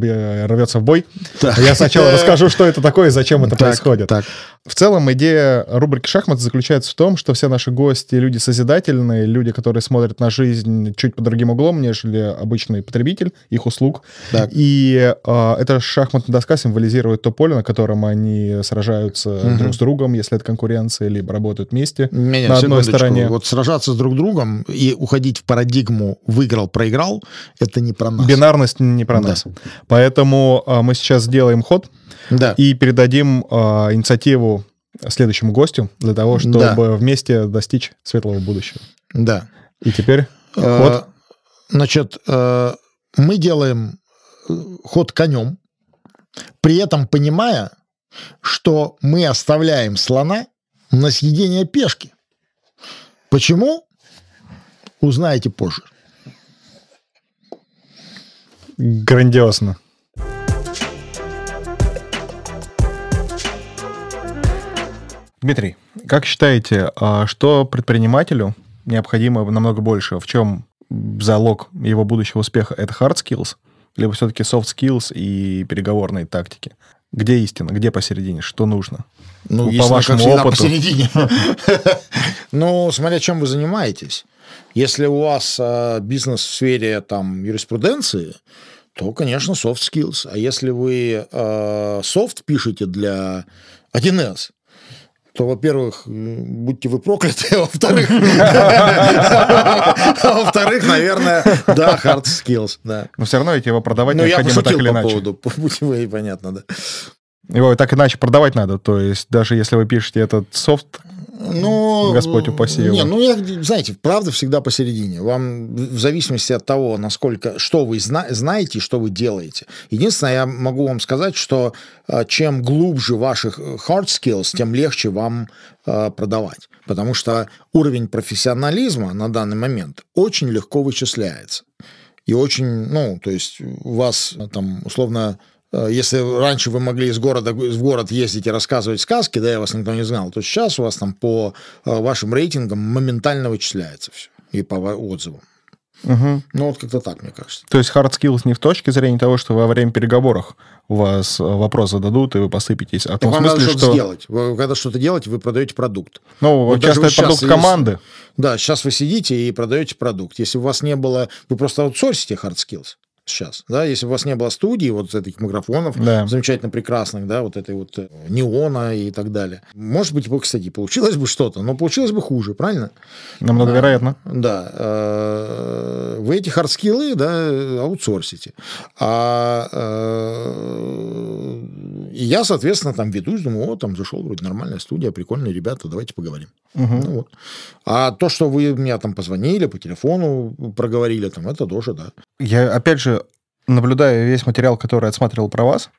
рвется в бой. Я сначала расскажу, что это такое и зачем это Так, происходит. Так. В целом идея рубрики «Шахмат» заключается в том, что все наши гости — люди созидательные, люди, которые смотрят на жизнь чуть под другим углом, нежели обычный потребитель их услуг. Так. И э, эта шахматная доска символизирует то поле, на котором они сражаются друг с другом, если это конкуренция, либо работают вместе Не-не, на одной стороне. Вот сражаться с друг другом и уходить в парадигму выиграл-проиграл, это не про нас. Бинарность не про Да. нас. Поэтому э, мы сейчас сделаем ход Да. и передадим э, инициативу следующему гостю для того, чтобы Да. вместе достичь светлого будущего. Да. И теперь Э, ход. Значит, э, мы делаем э, ход конем, при этом понимая, что мы оставляем слона на съедение пешки. Почему? Узнаете позже. Грандиозно. Дмитрий, как считаете, а что предпринимателю необходимо намного больше? В чем залог его будущего успеха? Это hard skills, либо все-таки soft skills и переговорные тактики? Где истина? Где посередине? Что нужно? Ну, По если вашему как всегда, опыту. посередине. Ну, смотря чем вы занимаетесь. Если у вас а, бизнес в сфере там юриспруденции, то, конечно, soft skills. А если вы а, софт пишете для 1С, то, во-первых, будьте вы прокляты, а во-вторых, а во-вторых, наверное, да, hard skills, да. Но все равно ведь его продавать Ну, я необходимо так или по иначе. поводу путевые, понятно, да. Его так иначе продавать надо. То есть даже если вы пишете этот софт, Ну, Господь упаси его. Не, ну, я, знаете, правда всегда посередине. Вам в зависимости от того, насколько, что вы зна- знаете, что вы делаете. Единственное, я могу вам сказать, что а, чем глубже ваших э, hard skills, тем легче вам а, продавать. Потому что уровень профессионализма на данный момент очень легко вычисляется. И очень, ну, то есть у вас э, там условно э, если раньше вы могли из города в город ездить и рассказывать сказки, да, и вас никто не знал, то сейчас у вас там по э, вашим рейтингам моментально вычисляется все и по ва- отзывам. Мгм. Ну, вот как-то так, мне кажется. То есть hard skills не в точке зрения того, что во время переговоров у вас э, вопрос зададут, и вы посыпетесь, а в том вам надо смысле, что-то что... сделать. Вы, когда что-то делаете, вы продаете продукт. Ну, Вот часто это продукт щас команды. Да, сейчас вы сидите и продаете продукт. Если у вас не было... Вы просто аутсорсите hard skills. Сейчас, да, если бы у вас не было студии, вот этих микрофонов, Да. замечательно прекрасных, да, вот этой вот э, неона и так далее. Может быть, бы, кстати, получилось бы что-то, но получилось бы хуже, правильно? Намного вероятно. Да. э, Вы эти hard skill ы, да, аутсорсите. А э, и я, соответственно, там ведусь, думаю, о, там зашел вроде нормальная студия, прикольные ребята, давайте поговорим. Мгм. Ну вот. А то, что вы меня там позвонили, по телефону проговорили, там, это тоже, да. Я, опять же, наблюдая весь материал, который отсматривал про вас,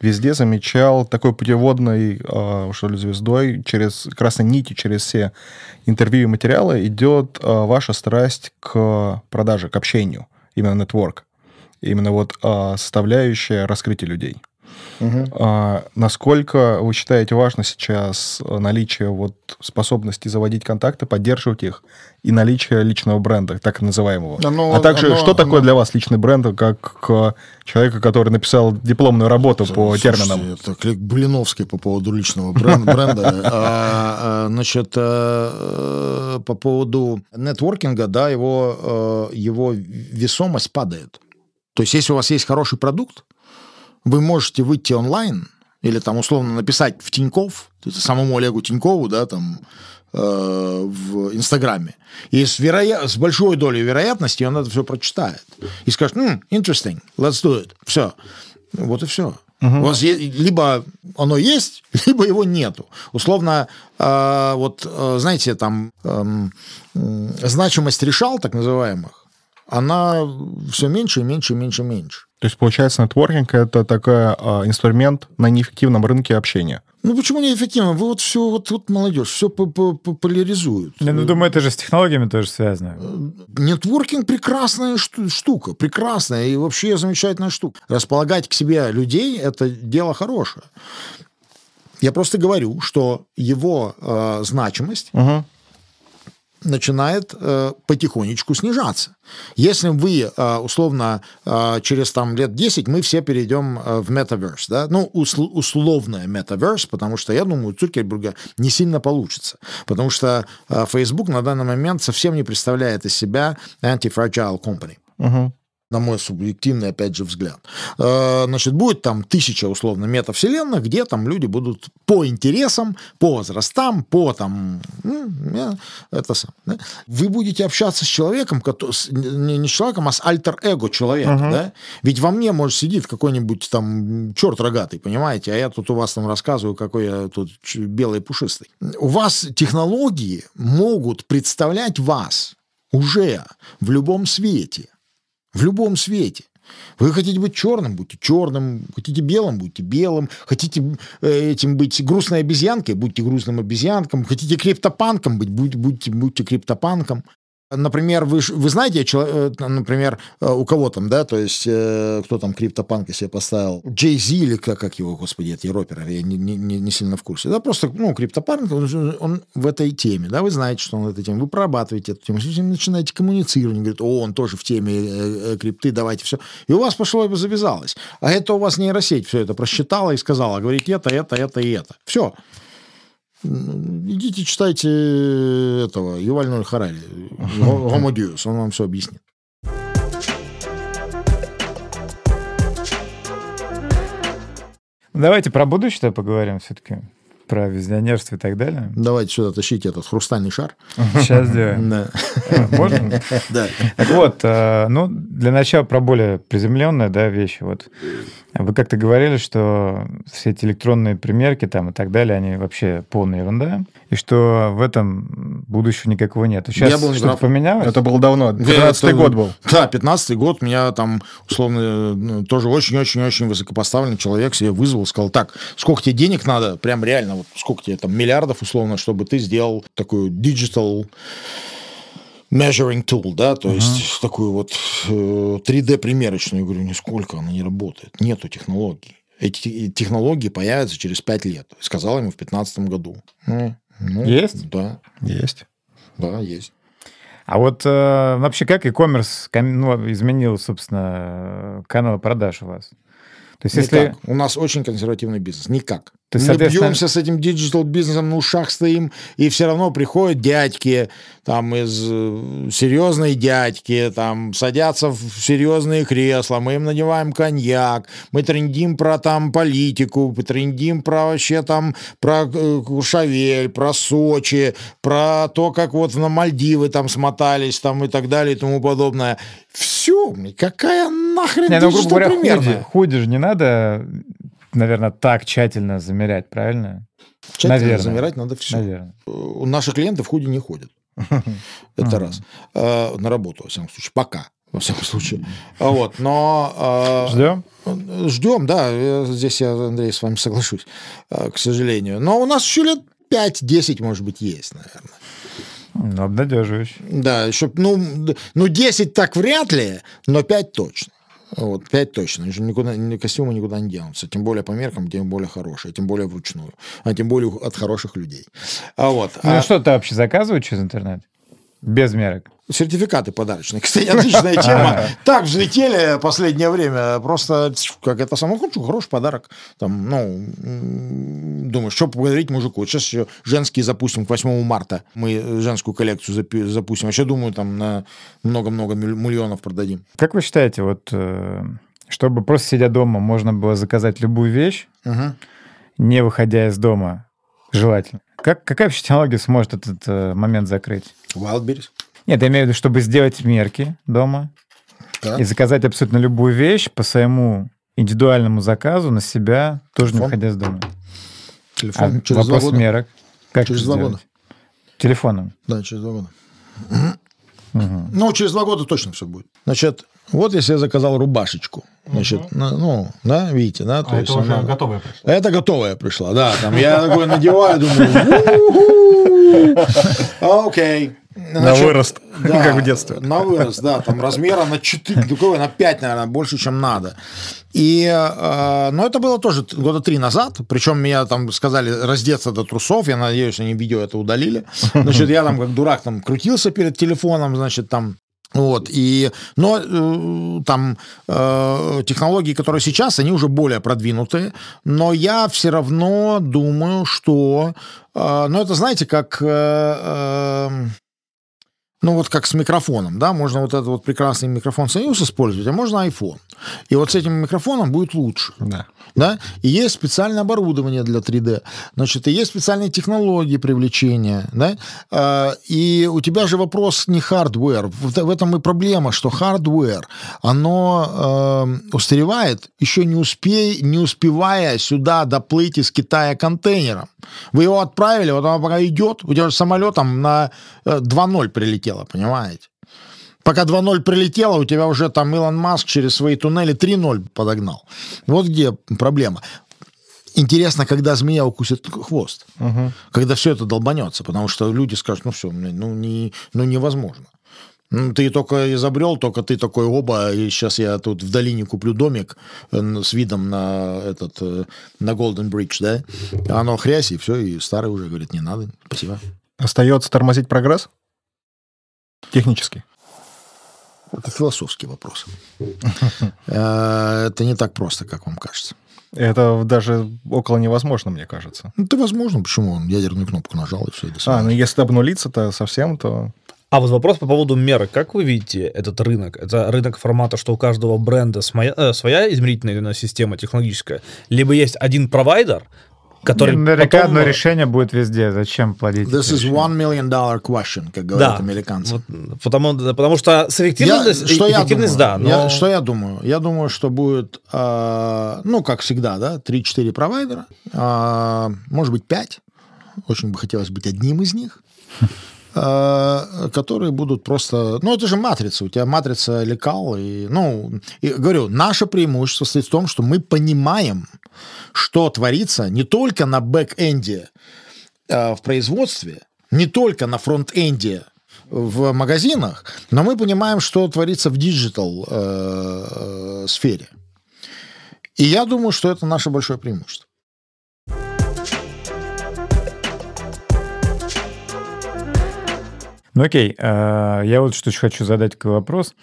везде замечал такой путеводной, э, что ли, звездой, через красной нити, через все интервью и материалы идет э, ваша страсть к продаже, к общению, именно network. Именно вот э, составляющая раскрытия людей. А, насколько вы считаете важно сейчас э, наличие вот способности заводить контакты, поддерживать их и наличие личного бренда, так называемого? Оно- а также, оно- что такое оно- для вас личный бренд, как человека, который написал дипломную работу по Слушайте, терминам? Это Клик Блиновский по поводу личного брен- бренда. А, а, Значит, э, по поводу нетворкинга, да, э, его весомость падает. То есть, если у вас есть хороший продукт, вы можете выйти онлайн или там условно написать в Тиньков, самому Олегу Тинькову, да, там, э, в Инстаграме. И с, вероя... с большой долей вероятности он это все прочитает. И скажет, «М, interesting, let's do it. Все. Вот и все. У вас е- либо оно есть, либо его нету. Условно, э, вот, э, знаете, там м, значимость решал, так называемых, она все меньше и меньше и меньше и меньше. То есть, получается, нетворкинг — это такой а, инструмент на неэффективном рынке общения. Ну почему неэффективно? Вы вот все, вот, вот молодежь, все поляризуют. Я ну, думаю, это же с технологиями тоже связано. Нетворкинг прекрасная шту- штука, прекрасная и вообще замечательная штука. Располагать к себе людей – это дело хорошее. Я просто говорю, что его э, значимость Мгм. Начинает э, потихонечку снижаться. Если вы, э, условно, э, через там, лет 10 мы все перейдем в метаверс, да, ну, усл- условное метаверс, потому что, я думаю, у Цукерберга не сильно получится, потому что Facebook на данный момент совсем не представляет из себя anti-fragile company Мгм. На мой субъективный, опять же, взгляд. Э, Значит, будет там тысяча, условно, метавселенных, где там люди будут по интересам, по возрастам, по там... ну, Это сам. да. Вы будете общаться с человеком, не с человеком, а с альтер-эго человека, да? Ведь во мне, может, сидит какой-нибудь там черт рогатый, понимаете, а я тут у вас там рассказываю, какой я тут белый пушистый. У вас технологии могут представлять вас уже в любом свете. В любом свете. Вы хотите быть черным, будьте черным. Хотите белым, будьте белым. Хотите э, этим быть грустной обезьянкой, будьте грустным обезьянком. Хотите криптопанком быть, будь- будьте, будьте криптопанком. Например, вы, вы знаете, э, например, э, у кого там, да, то есть, э, кто там криптопанка себе поставил, Джей Зи или как, как его, господи, эти роперы, я не, не, не сильно в курсе. Да, просто, ну, криптопанк, он, он в этой теме, да, вы знаете, что он в этой теме, вы прорабатываете эту тему, начинаете коммуницировать, говорит, о, он тоже в теме крипты, давайте все. И у вас пошло и завязалось. А это у вас нейросеть все это просчитала и сказала, говорит, это, это, это и это. Все. Идите читайте этого Юваль Ноль Харари, Homo Deus, он вам все объяснит. Давайте про будущее поговорим все-таки. Про визионерство и так далее. Давайте сюда тащите этот хрустальный шар. Сейчас сделаем. Да. Можно? Да. Так вот, э, ну, для начала про более приземленные, да, вещи. Вот вы как-то говорили, что все эти электронные примерки там и так далее, они вообще полная ерунда, и что в этом будущего никакого нет. Сейчас Я был что-то неправ. поменялось? Это было давно. 15 Это- год был. Да, 15 год. Меня там, условно, ну, тоже очень-очень-очень высокопоставленный человек себе вызвал, сказал, так, сколько тебе денег надо, прям реально, вот сколько тебе там миллиардов, условно, чтобы ты сделал такую digital measuring tool, да, то есть такую вот э, 3D-примерочную. Я говорю, нисколько, она не работает. Нету технологий. Эти те- технологии появятся через 5 лет. Сказал ему в 15 году. Ну, ну, Есть? Да, Есть. да, есть. А вот э, вообще как e-commerce ну, изменил, собственно, каналы продаж у вас? То есть если... Никак. У нас очень консервативный бизнес. Никак. То есть, Мы соответственно, бьемся с этим digital бизнесом на ушах стоим, и все равно приходят дядьки, там из э, серьезные дядьки, там садятся в серьезные кресла, мы им надеваем коньяк, мы трендим про там политику, трендим про вообще там про э, Куршавель, про Сочи, про то, как вот на Мальдивы там смотались там и так далее и тому подобное. Все, какая нахрен Не, ну, грубо говоря, худи, худи же не надо, наверное, так тщательно замерять, правильно? Тщательно Наверное. замерать надо все. Наверное. У наших клиентов худи не ходят. Это раз. Э, На работу, во всяком случае. Пока. Во всяком случае. А Вот, но... э, Ждем? Ждем, да. Здесь я, Андрей, с вами соглашусь, к сожалению. Но у нас еще лет 5-10, может быть, есть, наверное. Ну, обнадеживающе. Да, еще, ну, ну, 10 так вряд ли, но 5 точно. Вот, 5 точно. Никуда, ни- костюмы никуда не денутся. Тем более по меркам, тем более хорошие, тем более вручную. А тем более от хороших людей. А вот. Ну, а- что ты вообще заказывают через интернет? Без мерок. Сертификаты подарочные. Кстати, отличная тема. Так взлетели последнее время. Просто, как это самое хочу, хороший подарок. Там, ну, думаю, что подарить мужику. Сейчас еще женские запустим к 8 марта. Мы женскую коллекцию запустим. Еще, думаю, там на много-много миллионов продадим. Как вы считаете, вот э, чтобы просто сидя дома можно было заказать любую вещь, Мгм. не выходя из дома, желательно? Как, какая вообще технология сможет этот э, момент закрыть? Wildberries. Нет, я имею в виду, чтобы сделать мерки дома Так. и заказать абсолютно любую вещь по своему индивидуальному заказу на себя, тоже не Телефон? выходя из дома. А Телефон. через два вопрос года. мерок. Как Через два сделать? года. Телефоном. Да, через два года. Мгм. Ну, через два года точно все будет. Значит, вот если я заказал рубашечку. Значит, на- ну, да, видите, да? То есть она- готовое пришло. Это готовая пришла, да. Там я такой надеваю, думаю, «У-ху». окей. На вырост, как в детстве. На вырост, да. Там размера на 4, такого на 5, наверное, больше, чем надо. И, э, но это было тоже года три назад. Причем меня там сказали раздеться до трусов. Я надеюсь, они видео это удалили. Значит, я там как дурак там крутился перед телефоном, значит, там вот, и, но э, там э, технологии, которые сейчас, они уже более продвинутые, но я все равно думаю, что, э, ну, это, знаете, как, э, э, ну, вот как с микрофоном, да, можно вот этот вот прекрасный микрофон Союз использовать, а можно iPhone. И вот с этим микрофоном будет лучше Да. да, и есть специальное оборудование для 3D, значит, и есть специальные технологии привлечения, да, А, и у тебя же вопрос не hardware, в, этом и проблема, что hardware, оно э, устаревает, еще не, успей, не успевая сюда доплыть из Китая контейнером. Вы его отправили, вот оно пока идет, у тебя же самолетом на э, 2.0 прилетело, понимаете? Пока 2.0 прилетело, у тебя уже там Илон Маск через свои туннели 3.0 подогнал. Вот где проблема. Интересно, когда змея укусит хвост. Когда все это долбанется. Потому что люди скажут, ну все, ну, не, ну невозможно. Ну, Ты только изобрел, только ты такой оба, и сейчас я тут в долине куплю домик э, с видом на этот, э, на Golden Bridge, да? Оно хрясь, и все, и старый уже говорит, не надо, спасибо. Остается тормозить прогресс? Технически. Это философский вопрос. Э, Это не так просто, как вам кажется. Это даже около невозможно, мне кажется. Ну, это возможно, почему он ядерную кнопку нажал и все, и до А, ну если обнулиться-то совсем, то... А вот вопрос по поводу мерок. Как вы видите этот рынок? Это рынок формата, что у каждого бренда своя, э, своя измерительная система технологическая, либо есть один провайдер, который Наверняка потом- одно решение будет везде. Зачем плодить? This is one million dollar question, как говорят Да, американцы. вот, потому, потому что с Я- эффективностью, что я эффективность, думаю? да, но... Я- что я думаю? Я думаю, что будет, э, ну, как всегда, да, 3-4 провайдера, э, может быть, 5. Очень бы хотелось быть одним из них. Э, которые будут просто... Ну, это же матрица. У тебя матрица лекал. И, ну, и говорю, наше преимущество состоит в том, что мы понимаем, что творится не только на back-end е э, в производстве, не только на front-end е в магазинах, но мы понимаем, что творится в digital э, сфере. И я думаю, что это наше большое преимущество. Ну окей, э, я вот что хочу задать такой вопрос.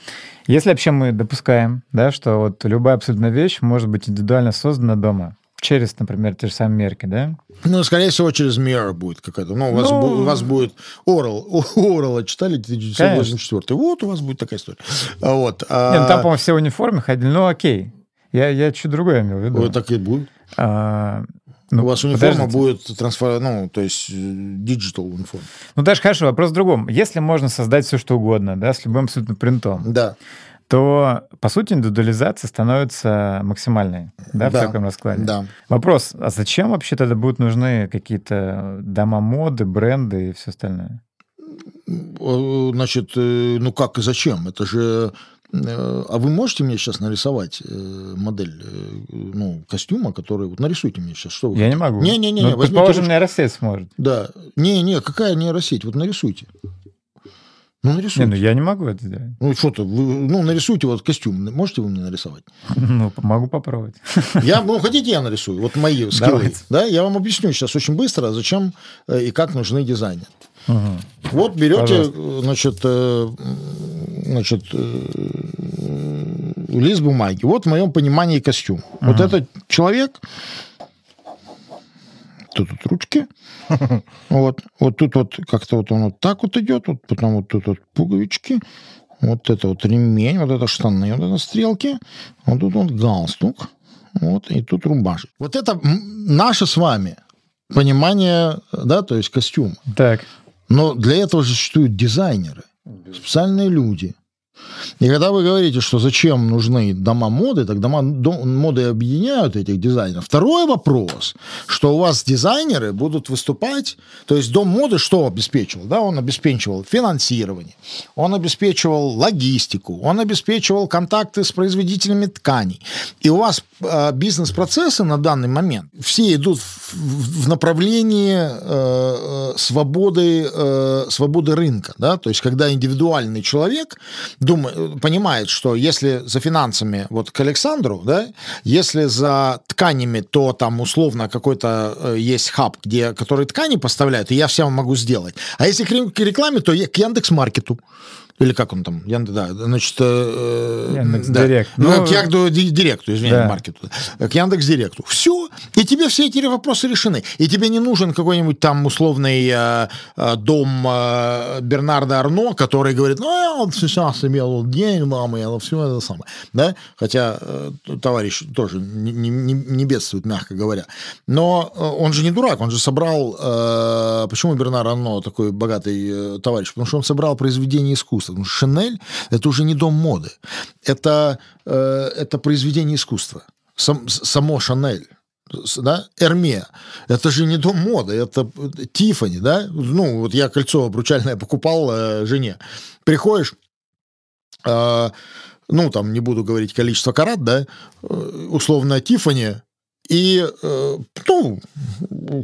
Если вообще мы допускаем, да, что вот любая абсолютно вещь может быть индивидуально создана дома, через, например, те же самые мерки, да? Ну, скорее всего, через Mirror будет какая-то. Ну, у вас, Ну. бу- у вас будет Oral. Oral читали 1984. Вот у вас будет такая история. А Вот. а, Не, ну там, по-моему, все в униформе ходили. Ну, окей. Я, я чуть другое имел в виду. вот так и будет. А, ну, у вас униформа подождите. будет трансфер... ну, то есть э, digital униформа. Ну, даже хорошо, вопрос в другом. Если можно создать все, что угодно, да, с любым абсолютно принтом, Да. то, по сути, индивидуализация становится максимальной, да, в Да. таком раскладе. Да. Вопрос, а зачем вообще тогда будут нужны какие-то дома моды, бренды и все остальное? Э, Значит, э, ну как и зачем? Это же... э, А вы можете мне сейчас нарисовать э, модель э, ну, костюма, который... Вот нарисуйте мне сейчас, что вы Я не могу. Не-не-не, Ну, предположим, нейросеть сможет. Да. Не-не, какая нейросеть? Вот нарисуйте. Ну, Не, нарисуйте. ну я не могу это сделать. Ну, что-то, ну, нарисуйте вот костюм. Можете вы мне нарисовать? Ну, могу попробовать. Я, ну, хотите, я нарисую? Вот мои скиллы. Давайте. Да, я вам объясню сейчас очень быстро, зачем и как нужны дизайнеры. Мгм. Вот берете, Пожалуйста. значит, э, значит, э, лист бумаги. Вот в моем понимании костюм. Вот этот человек, тут вот ручки, вот, вот тут вот как-то вот он вот так вот идет, вот потом вот тут вот пуговички, вот это вот ремень, вот это штаны, вот это стрелки, вот тут вот галстук, вот, и тут рубашка. Вот это наше с вами понимание, да, то есть костюм. Так. Но для этого же существуют дизайнеры, специальные люди. И когда вы говорите, что зачем нужны дома моды, так дома до- моды объединяют этих дизайнеров. Второй вопрос, что у вас дизайнеры будут выступать, то есть дом моды что обеспечивал? Да, он обеспечивал финансирование, он обеспечивал логистику, он обеспечивал контакты с производителями тканей. И у вас э, бизнес-процессы на данный момент все идут в, в- в направлении э, э, свободы, э, свободы рынка. Да? То есть, когда индивидуальный человек думает, понимает, что если за финансами вот к Александру, да, если за тканями, то там условно какой-то э, есть хаб, где, который ткани поставляют, и я всем могу сделать. А если к ре- к рекламе, то я к Яндекс.Маркету. Или как он там? Янд- да, значит... э, Яндекс.Директ. Да. Ну, Ну, к Яндекс Директу, извини, да. маркету. К Яндекс Директу. Все. И тебе все эти вопросы решены. И тебе не нужен какой-нибудь там условный э, э, дом э, Бернарда Арно, который говорит, ну, я вот сейчас имел денег, мама, я все это самое. Да? Хотя э, товарищ тоже не, не- не- бедствует, мягко говоря. Но э, он же не дурак, он же собрал... э, почему Бернар Арно такой богатый э, товарищ? Потому что он собрал произведение искусства. Потому что Шанель – это уже не дом моды. Это, э, это произведение искусства. Сам- само Шанель да, Эрме, это же не дом моды, это Тифани, да, ну, вот я кольцо обручальное покупал э, жене, приходишь, э, ну, там, не буду говорить количество карат, да, э, условно Тифани, и, э, ну,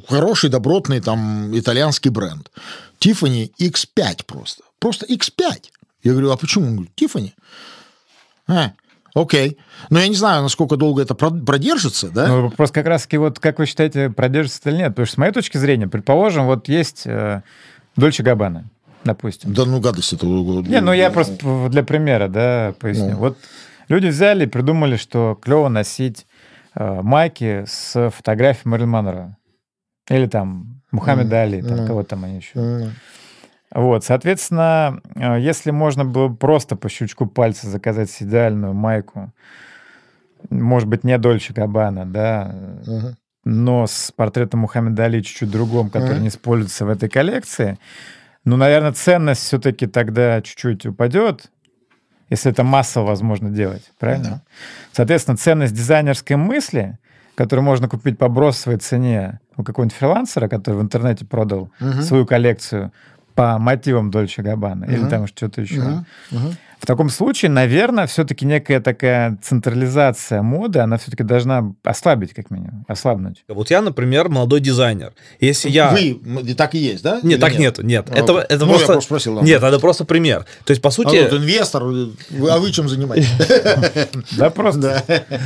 хороший, добротный там итальянский бренд. Тифани X5 просто. Просто X5. Я говорю, а почему? Он говорит, Тифани. А, окей. Но я не знаю, насколько долго это прод- продержится, да? Ну, вопрос как раз-таки, вот как вы считаете, продержится или нет? Потому что с моей точки зрения, предположим, вот есть э, Дольче Габбана, допустим. Да ну гадость это. Не, ну я просто п- для примера, да, поясню. Ну. Вот люди взяли и придумали, что клево носить э, майки с фотографией Мэрилин Монро. Или там Мухаммеда Али, там, ну. кого там они еще. М, Вот, соответственно, э, если можно было бы просто по щелчку пальца заказать идеальную майку, может быть, не Дольче Габбана, да, мгм. но с портретом Мухаммеда Али чуть-чуть другом, который Мгм. не используется в этой коллекции, ну, наверное, ценность все-таки тогда чуть-чуть упадет, если это массово возможно делать, правильно? Да. Соответственно, ценность дизайнерской мысли, которую можно купить по бросовой цене у какого-нибудь фрилансера, который в интернете продал Мгм. свою коллекцию по мотивам Дольче Габбана или Мгм. там что-то еще. Мгм. Мгм. В таком случае, наверное, все-таки некая такая централизация моды, она все-таки должна ослабить, как минимум, ослабнуть. Вот я, например, молодой дизайнер. Если я... Вы так и есть, да? Нет, Или так нет, нет. А, Это, это Ну, я просто... просто спросил, да. Нет, это просто пример. То есть, по А сути... вот инвестор, вы- а вы чем занимаетесь? Да, просто.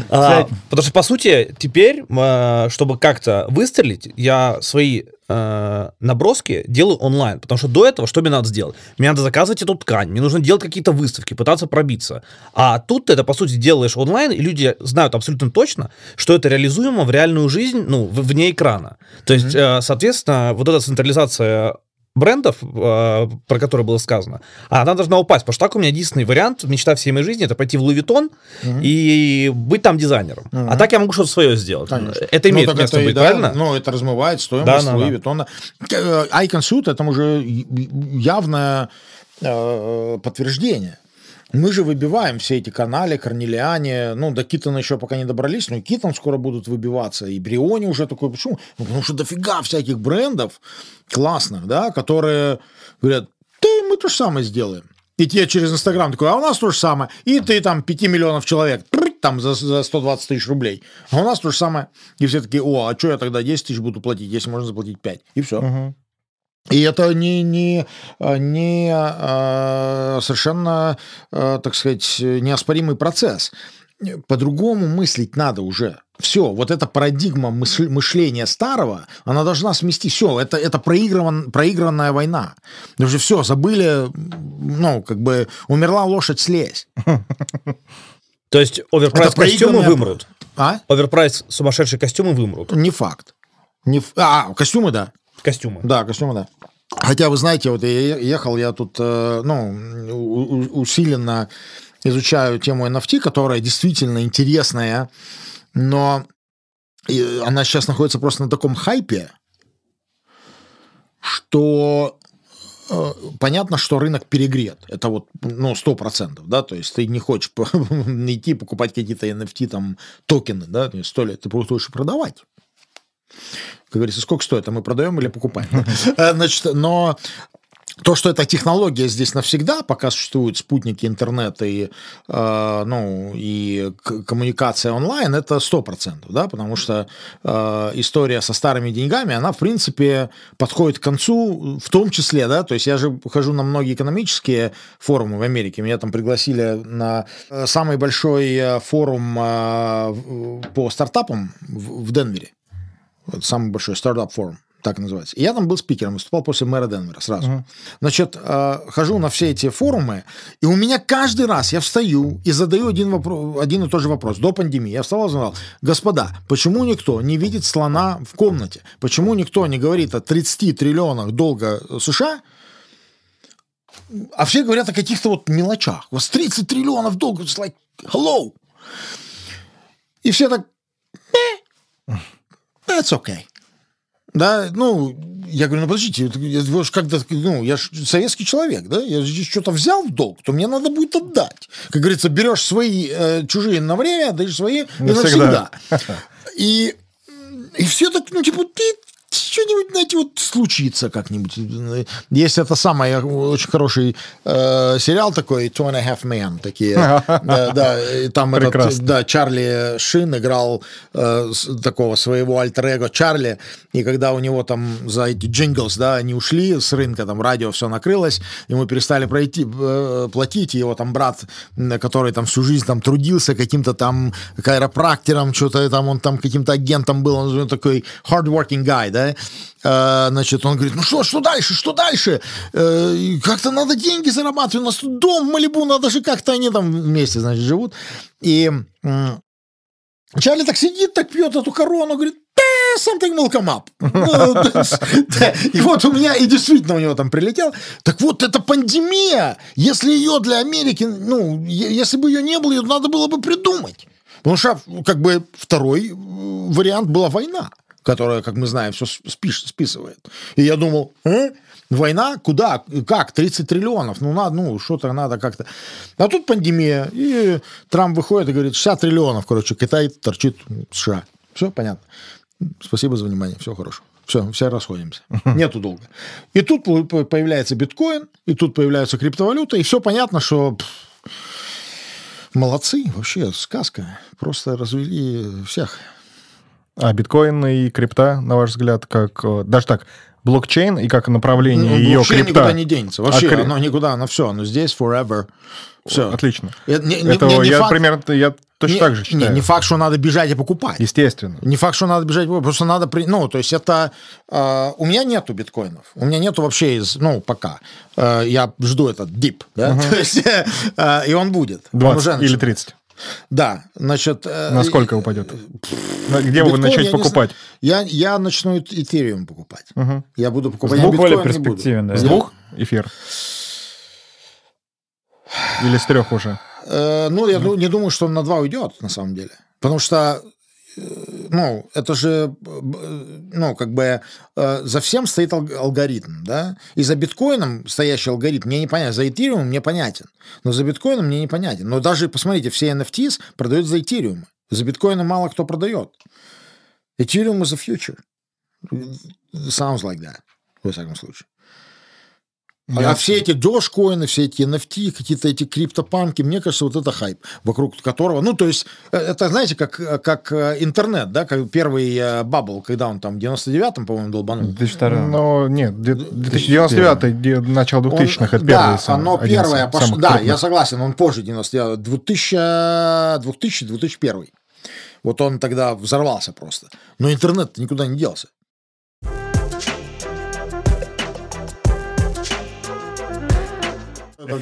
А, потому что, по сути, теперь, а, чтобы как-то выстрелить, я свои э, наброски делаю онлайн, потому что до этого что мне надо сделать? Мне надо заказывать эту ткань, мне нужно делать какие-то выставки, пытаться пробиться. А тут ты это, по сути, делаешь онлайн, и люди знают абсолютно точно, что это реализуемо в реальную жизнь, ну, в- вне экрана. То есть, э, соответственно, вот эта централизация брендов, э, про которые было сказано, она должна упасть, потому что так у меня единственный вариант, мечта всей моей жизни, это пойти в Луи Виттон и быть там дизайнером. А так я могу что-то свое сделать. Конечно. Это имеет ну, место это быть, да, правильно? Ну, это размывает стоимость Да, да, Луи да. Виттона. Э, Icon Suit это уже явное э, подтверждение. Мы же выбиваем все эти канали, Корнелиане, ну, до Китона еще пока не добрались, но и Китон скоро будут выбиваться, и Бриони уже такой, почему? Ну, потому что дофига всяких брендов классных, да, которые говорят, да, мы то же самое сделаем. И тебе через Инстаграм такой, а у нас то же самое. И ты там 5 миллионов человек, там за, за 120 тысяч рублей. А у нас то же самое. И все такие, о, а что я тогда 10 тысяч буду платить, если можно заплатить 5? И все. И это не, не, э, не э, совершенно, э, так сказать, неоспоримый процесс. По-другому мыслить надо уже. Все, вот эта парадигма мысль- мышления старого, она должна смести. Все, это, это проигрыван, проигранная война. Потому что все, забыли, ну, как бы умерла лошадь, слезь. То есть overprice костюмы вымрут. А? Overprice сумасшедшие костюмы вымрут. Не факт. Не А, костюмы, да. Костюмы. Да, костюмы, да. Хотя, вы знаете, вот я ехал, я тут, э, ну, усиленно изучаю тему NFT, которая действительно интересная, но она сейчас находится просто на таком хайпе, что э, понятно, что рынок перегрет. Это вот, ну, сто процентов, да, то есть ты не хочешь идти покупать какие-то NFT, там, токены, да, то есть сто лет, ты хочешь продавать. Как говорится, сколько стоит, а мы продаем или покупаем. Э, Значит, но то, что эта технология здесь навсегда, пока существуют спутники, интернет и, э, ну, и коммуникация онлайн, это 100%, да, потому что э, история со старыми деньгами, она, в принципе, подходит к концу, в том числе, да, то есть я же хожу на многие экономические форумы в Америке, меня там пригласили на э, самый большой э, форум э, по стартапам в в Денвере. Вот самый большой стартап-форум, так называется. И я там был спикером, выступал после мэра Денвера сразу. Значит, э, хожу на все эти форумы, и у меня каждый раз я встаю и задаю один, вопрос, один и тот же вопрос. До пандемии я вставал и сказал, господа, почему никто не видит слона в комнате? Почему никто не говорит о 30 триллионах долга США, а все говорят о каких-то вот мелочах. У вас 30 триллионов долга, it's like, hello. И все так, «Eh, That's okay. Да, ну, я говорю, ну подождите, вы ж когда, ну, я ж советский человек, да, я здесь что-то взял в долг, то мне надо будет отдать. Как говорится, берешь свои э, чужие на время, отдаешь свои и Навсегда. навсегда. И, и все так, ну, типа, ты что-нибудь, знаете, вот случится как-нибудь. Есть это самый очень хороший э, сериал такой Two and a Half Men, такие. Да, да, и там этот, да, Чарли Шин играл э, такого своего альтер-эго Чарли, и когда у него там за эти джинглс, да, они ушли с рынка, там радио все накрылось, ему перестали пройти, э, платить, и его там брат, который там всю жизнь там трудился каким-то там кайропрактором, что-то там, он там каким-то агентом был, он такой hardworking guy, да, значит, он говорит, ну что, что дальше, что дальше? Э, как-то надо деньги зарабатывать, у нас тут дом в Малибу, надо же как-то они там вместе, значит, живут. И Чарли так сидит, так пьет эту корону, говорит, «Да, something will come up. Ну. И вот у меня, и действительно у него там прилетел. Так вот, это пандемия. Если ее для Америки, ну, если бы ее не было, ее надо было бы придумать. Потому что, как бы, второй э, вариант была война, которая, как мы знаем, все списывает. И я думал, «А? Война? Куда? Как? 30 триллионов. Ну, надо, ну, что-то надо как-то. А тут пандемия. И Трамп выходит и говорит, 60 триллионов, короче, Китай торчит США. Все понятно. Спасибо за внимание. Всего хорошего. Все, все расходимся. Нету долга. И тут по- по- появляется биткоин, и тут появляются криптовалюты, и все понятно, что молодцы, вообще сказка. Просто развели всех. А биткоин и крипта, на ваш взгляд, как... э, Даже так, блокчейн и как направление Ну, ее крипта... никуда не денется. Вообще, А оно никуда, оно все, оно здесь forever. Все. Отлично. Это не, не- не- не я факт. примерно, я точно не, так же не, считаю. не факт, что надо бежать и покупать. Естественно. Не факт, что надо бежать, просто надо... При... Ну, то есть это... э, у меня нету биткоинов. У меня нету вообще из... Ну, пока. Э, я жду этот дип, да? То есть, э, и он будет. Он 20 уже или начал. 30. Да, значит... э, Насколько упадет? Где вы биткоин, начнете я не покупать? Я, я начну эфириум покупать. Я буду покупать. Двух более перспективен, да. С двух эфир? Или с трех уже? Э, ну, я ду- не думаю, что он на два уйдет, на самом деле. Потому что, ну, это же, э, ну, как бы э, за всем стоит алг- алгоритм, да? И за биткоином стоящий алгоритм мне непонятен. За эфириум мне понятен. Но за биткоином мне непонятен. Но даже, посмотрите, все NFTs продают за эфириум. За биткоином мало кто продает. Ethereum is the future. Sounds like that, во всяком случае. А, Я- а все эти дошкоины, все эти NFT, какие-то эти криптопанки, мне кажется, вот это хайп, вокруг которого, ну, то есть, э, это, знаете, как, э, как э, интернет, да, как первый бабл, когда он там в 99-м, по-моему, долбанул. 2002 Но нет, де- 2099 де- начало 2000-х, это первый Да, сам- оно первое пошло. Да, крупных. я согласен, он позже 99 2000, 2000, 2001. Вот он тогда взорвался просто. Но интернет никуда не делся.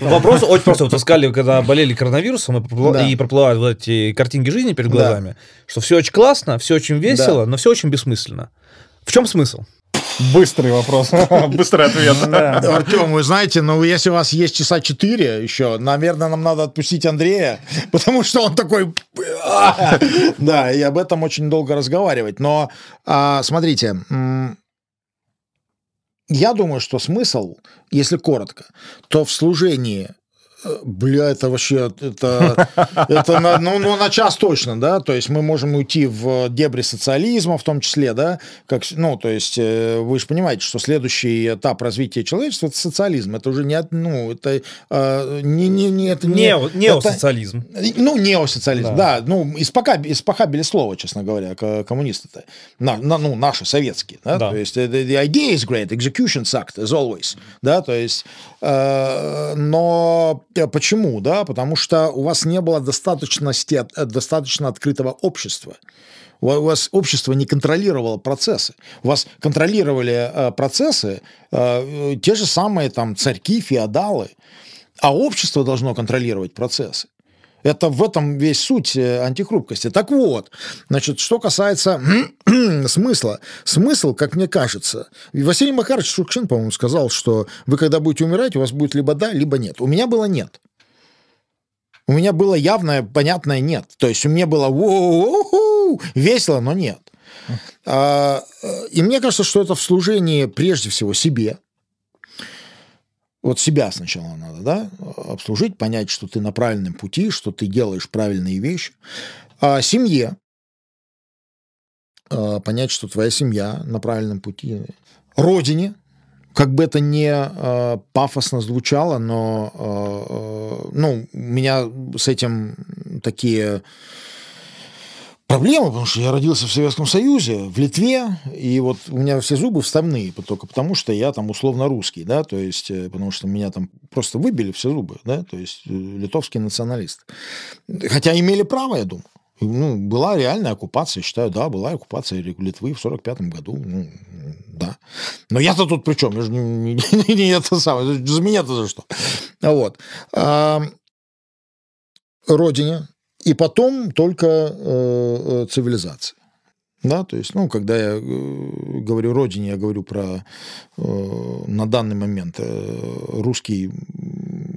Вопрос очень просто. Вот искали, когда болели коронавирусом и, пропла- Да. и проплывают вот эти картинки жизни перед Да. глазами, что все очень классно, все очень весело, но все очень бессмысленно. В чем смысл? Быстрый вопрос, быстрый ответ. Артем, вы знаете, ну, если у вас есть часа 4 еще, наверное, нам надо отпустить Андрея, потому что он такой... «А!» Да, и об этом очень долго разговаривать. Но, а, смотрите, я думаю, что смысл, если коротко, то в служении Бля, это вообще, это, это на, ну, ну, на час точно, да, то есть мы можем уйти в дебри социализма в том числе, да, как, ну, то есть э, вы же понимаете, что следующий этап развития человечества – это социализм, это уже не, ну, это э, не, не, не, это не, Нео- это- Неосоциализм. ну, неосоциализм, да. ну, испока- испохабили слово, честно говоря, ко- коммунисты-то. На, на- ну, наши, советские, да, Да. то есть э, the, the idea is great, execution sucked, as always, да, то есть, э, но почему, да, потому что у вас не было достаточности, э, достаточно открытого общества. У вас общество не контролировало процессы. У вас контролировали э, процессы э, те же самые там царьки, феодалы, а общество должно контролировать процессы. Это в этом весь суть э, антихрупкости. Так вот, значит, что касается смысла. Смысл, как мне кажется, и Василий Макарович Шукшин, по-моему, сказал, что вы, когда будете умирать, у вас будет либо да, либо нет. У меня было нет. У меня было явное, понятное нет. То есть у меня было весело, но нет. А, э, И мне кажется, что это в служении прежде всего себе. Вот себя сначала надо, да, обслужить, понять, что ты на правильном пути, что ты делаешь правильные вещи. А семье а, понять, что твоя семья на правильном пути. Родине, как бы это не э, пафосно звучало, но э, э, ну, у меня с этим такие проблемы, потому что я родился в Советском Союзе, в Литве, и вот у меня все зубы вставные только потому, что я там условно русский, да, то есть, э, потому что меня там просто выбили все зубы, да, то есть, э, литовский националист. Хотя имели право, я думаю. Ну, была реальная оккупация, считаю, да, была оккупация Литвы в 45 году, ну, да. Но я-то тут при чем? Я же не- не- не это самое, за меня-то за что? Вот. А, родине, и потом только э, э, цивилизация. Да, то есть, ну, когда я э, говорю родине, я говорю про э, на данный момент э, русский,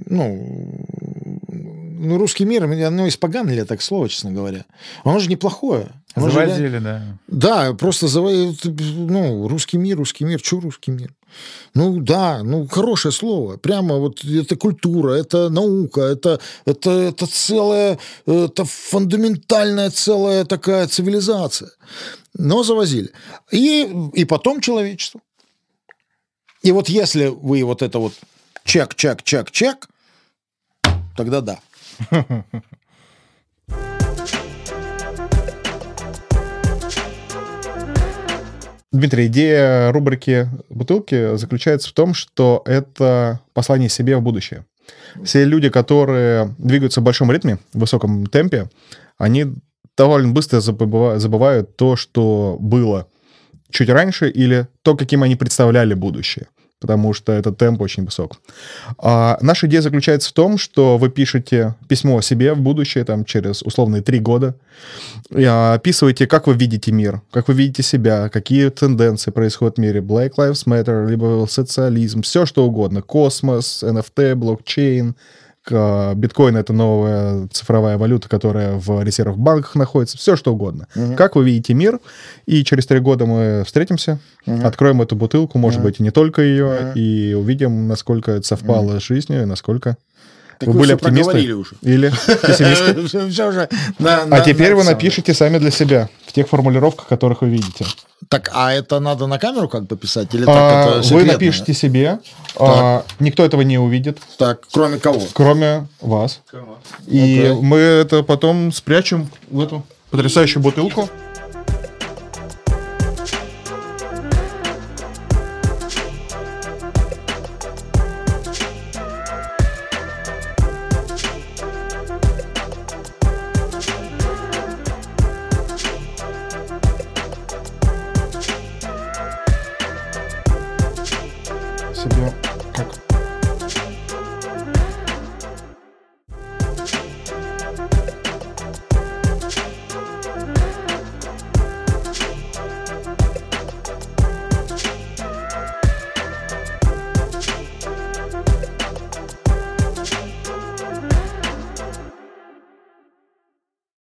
ну, ну, русский мир, оно испоганили так слово, честно говоря. Оно же неплохое. Оно же Завозили, да. да, просто заво- ну, русский мир, русский мир, что русский мир? Ну да, ну хорошее слово. Прямо вот это культура, это наука, это, это, это целая, это фундаментальная целая такая цивилизация. Но завозили. И, и потом человечество. И вот если вы вот это вот чек, чек, чек, чек, тогда да. Дмитрий, идея рубрики «Бутылки» заключается в том, что это послание себе в будущее. Все люди, которые двигаются в большом ритме, в высоком темпе, они довольно быстро забыва- забывают то, что было чуть раньше, или то, каким они представляли будущее потому что этот темп очень высок. А наша идея заключается в том, что вы пишете письмо о себе в будущее, там, через условные три года, и описываете, как вы видите мир, как вы видите себя, какие тенденции происходят в мире, Black Lives Matter, либо социализм, все что угодно, космос, NFT, блокчейн, биткоин — это новая цифровая валюта, которая в резервах банках находится, все что угодно. Как вы видите мир, и через три года мы встретимся, откроем эту бутылку, может быть, и не только ее, и увидим, насколько это совпало с жизнью, и насколько Так вы вы были оптимисты уже. или пессимисты. А теперь вы напишите сами для себя в тех формулировках, которых вы видите. Так, а это надо на камеру как бы писать? Или А, так это Вы напишите себе, а, никто этого не увидит, Так, кроме кого? кроме вас. И Окей. мы это потом спрячем в эту потрясающую бутылку.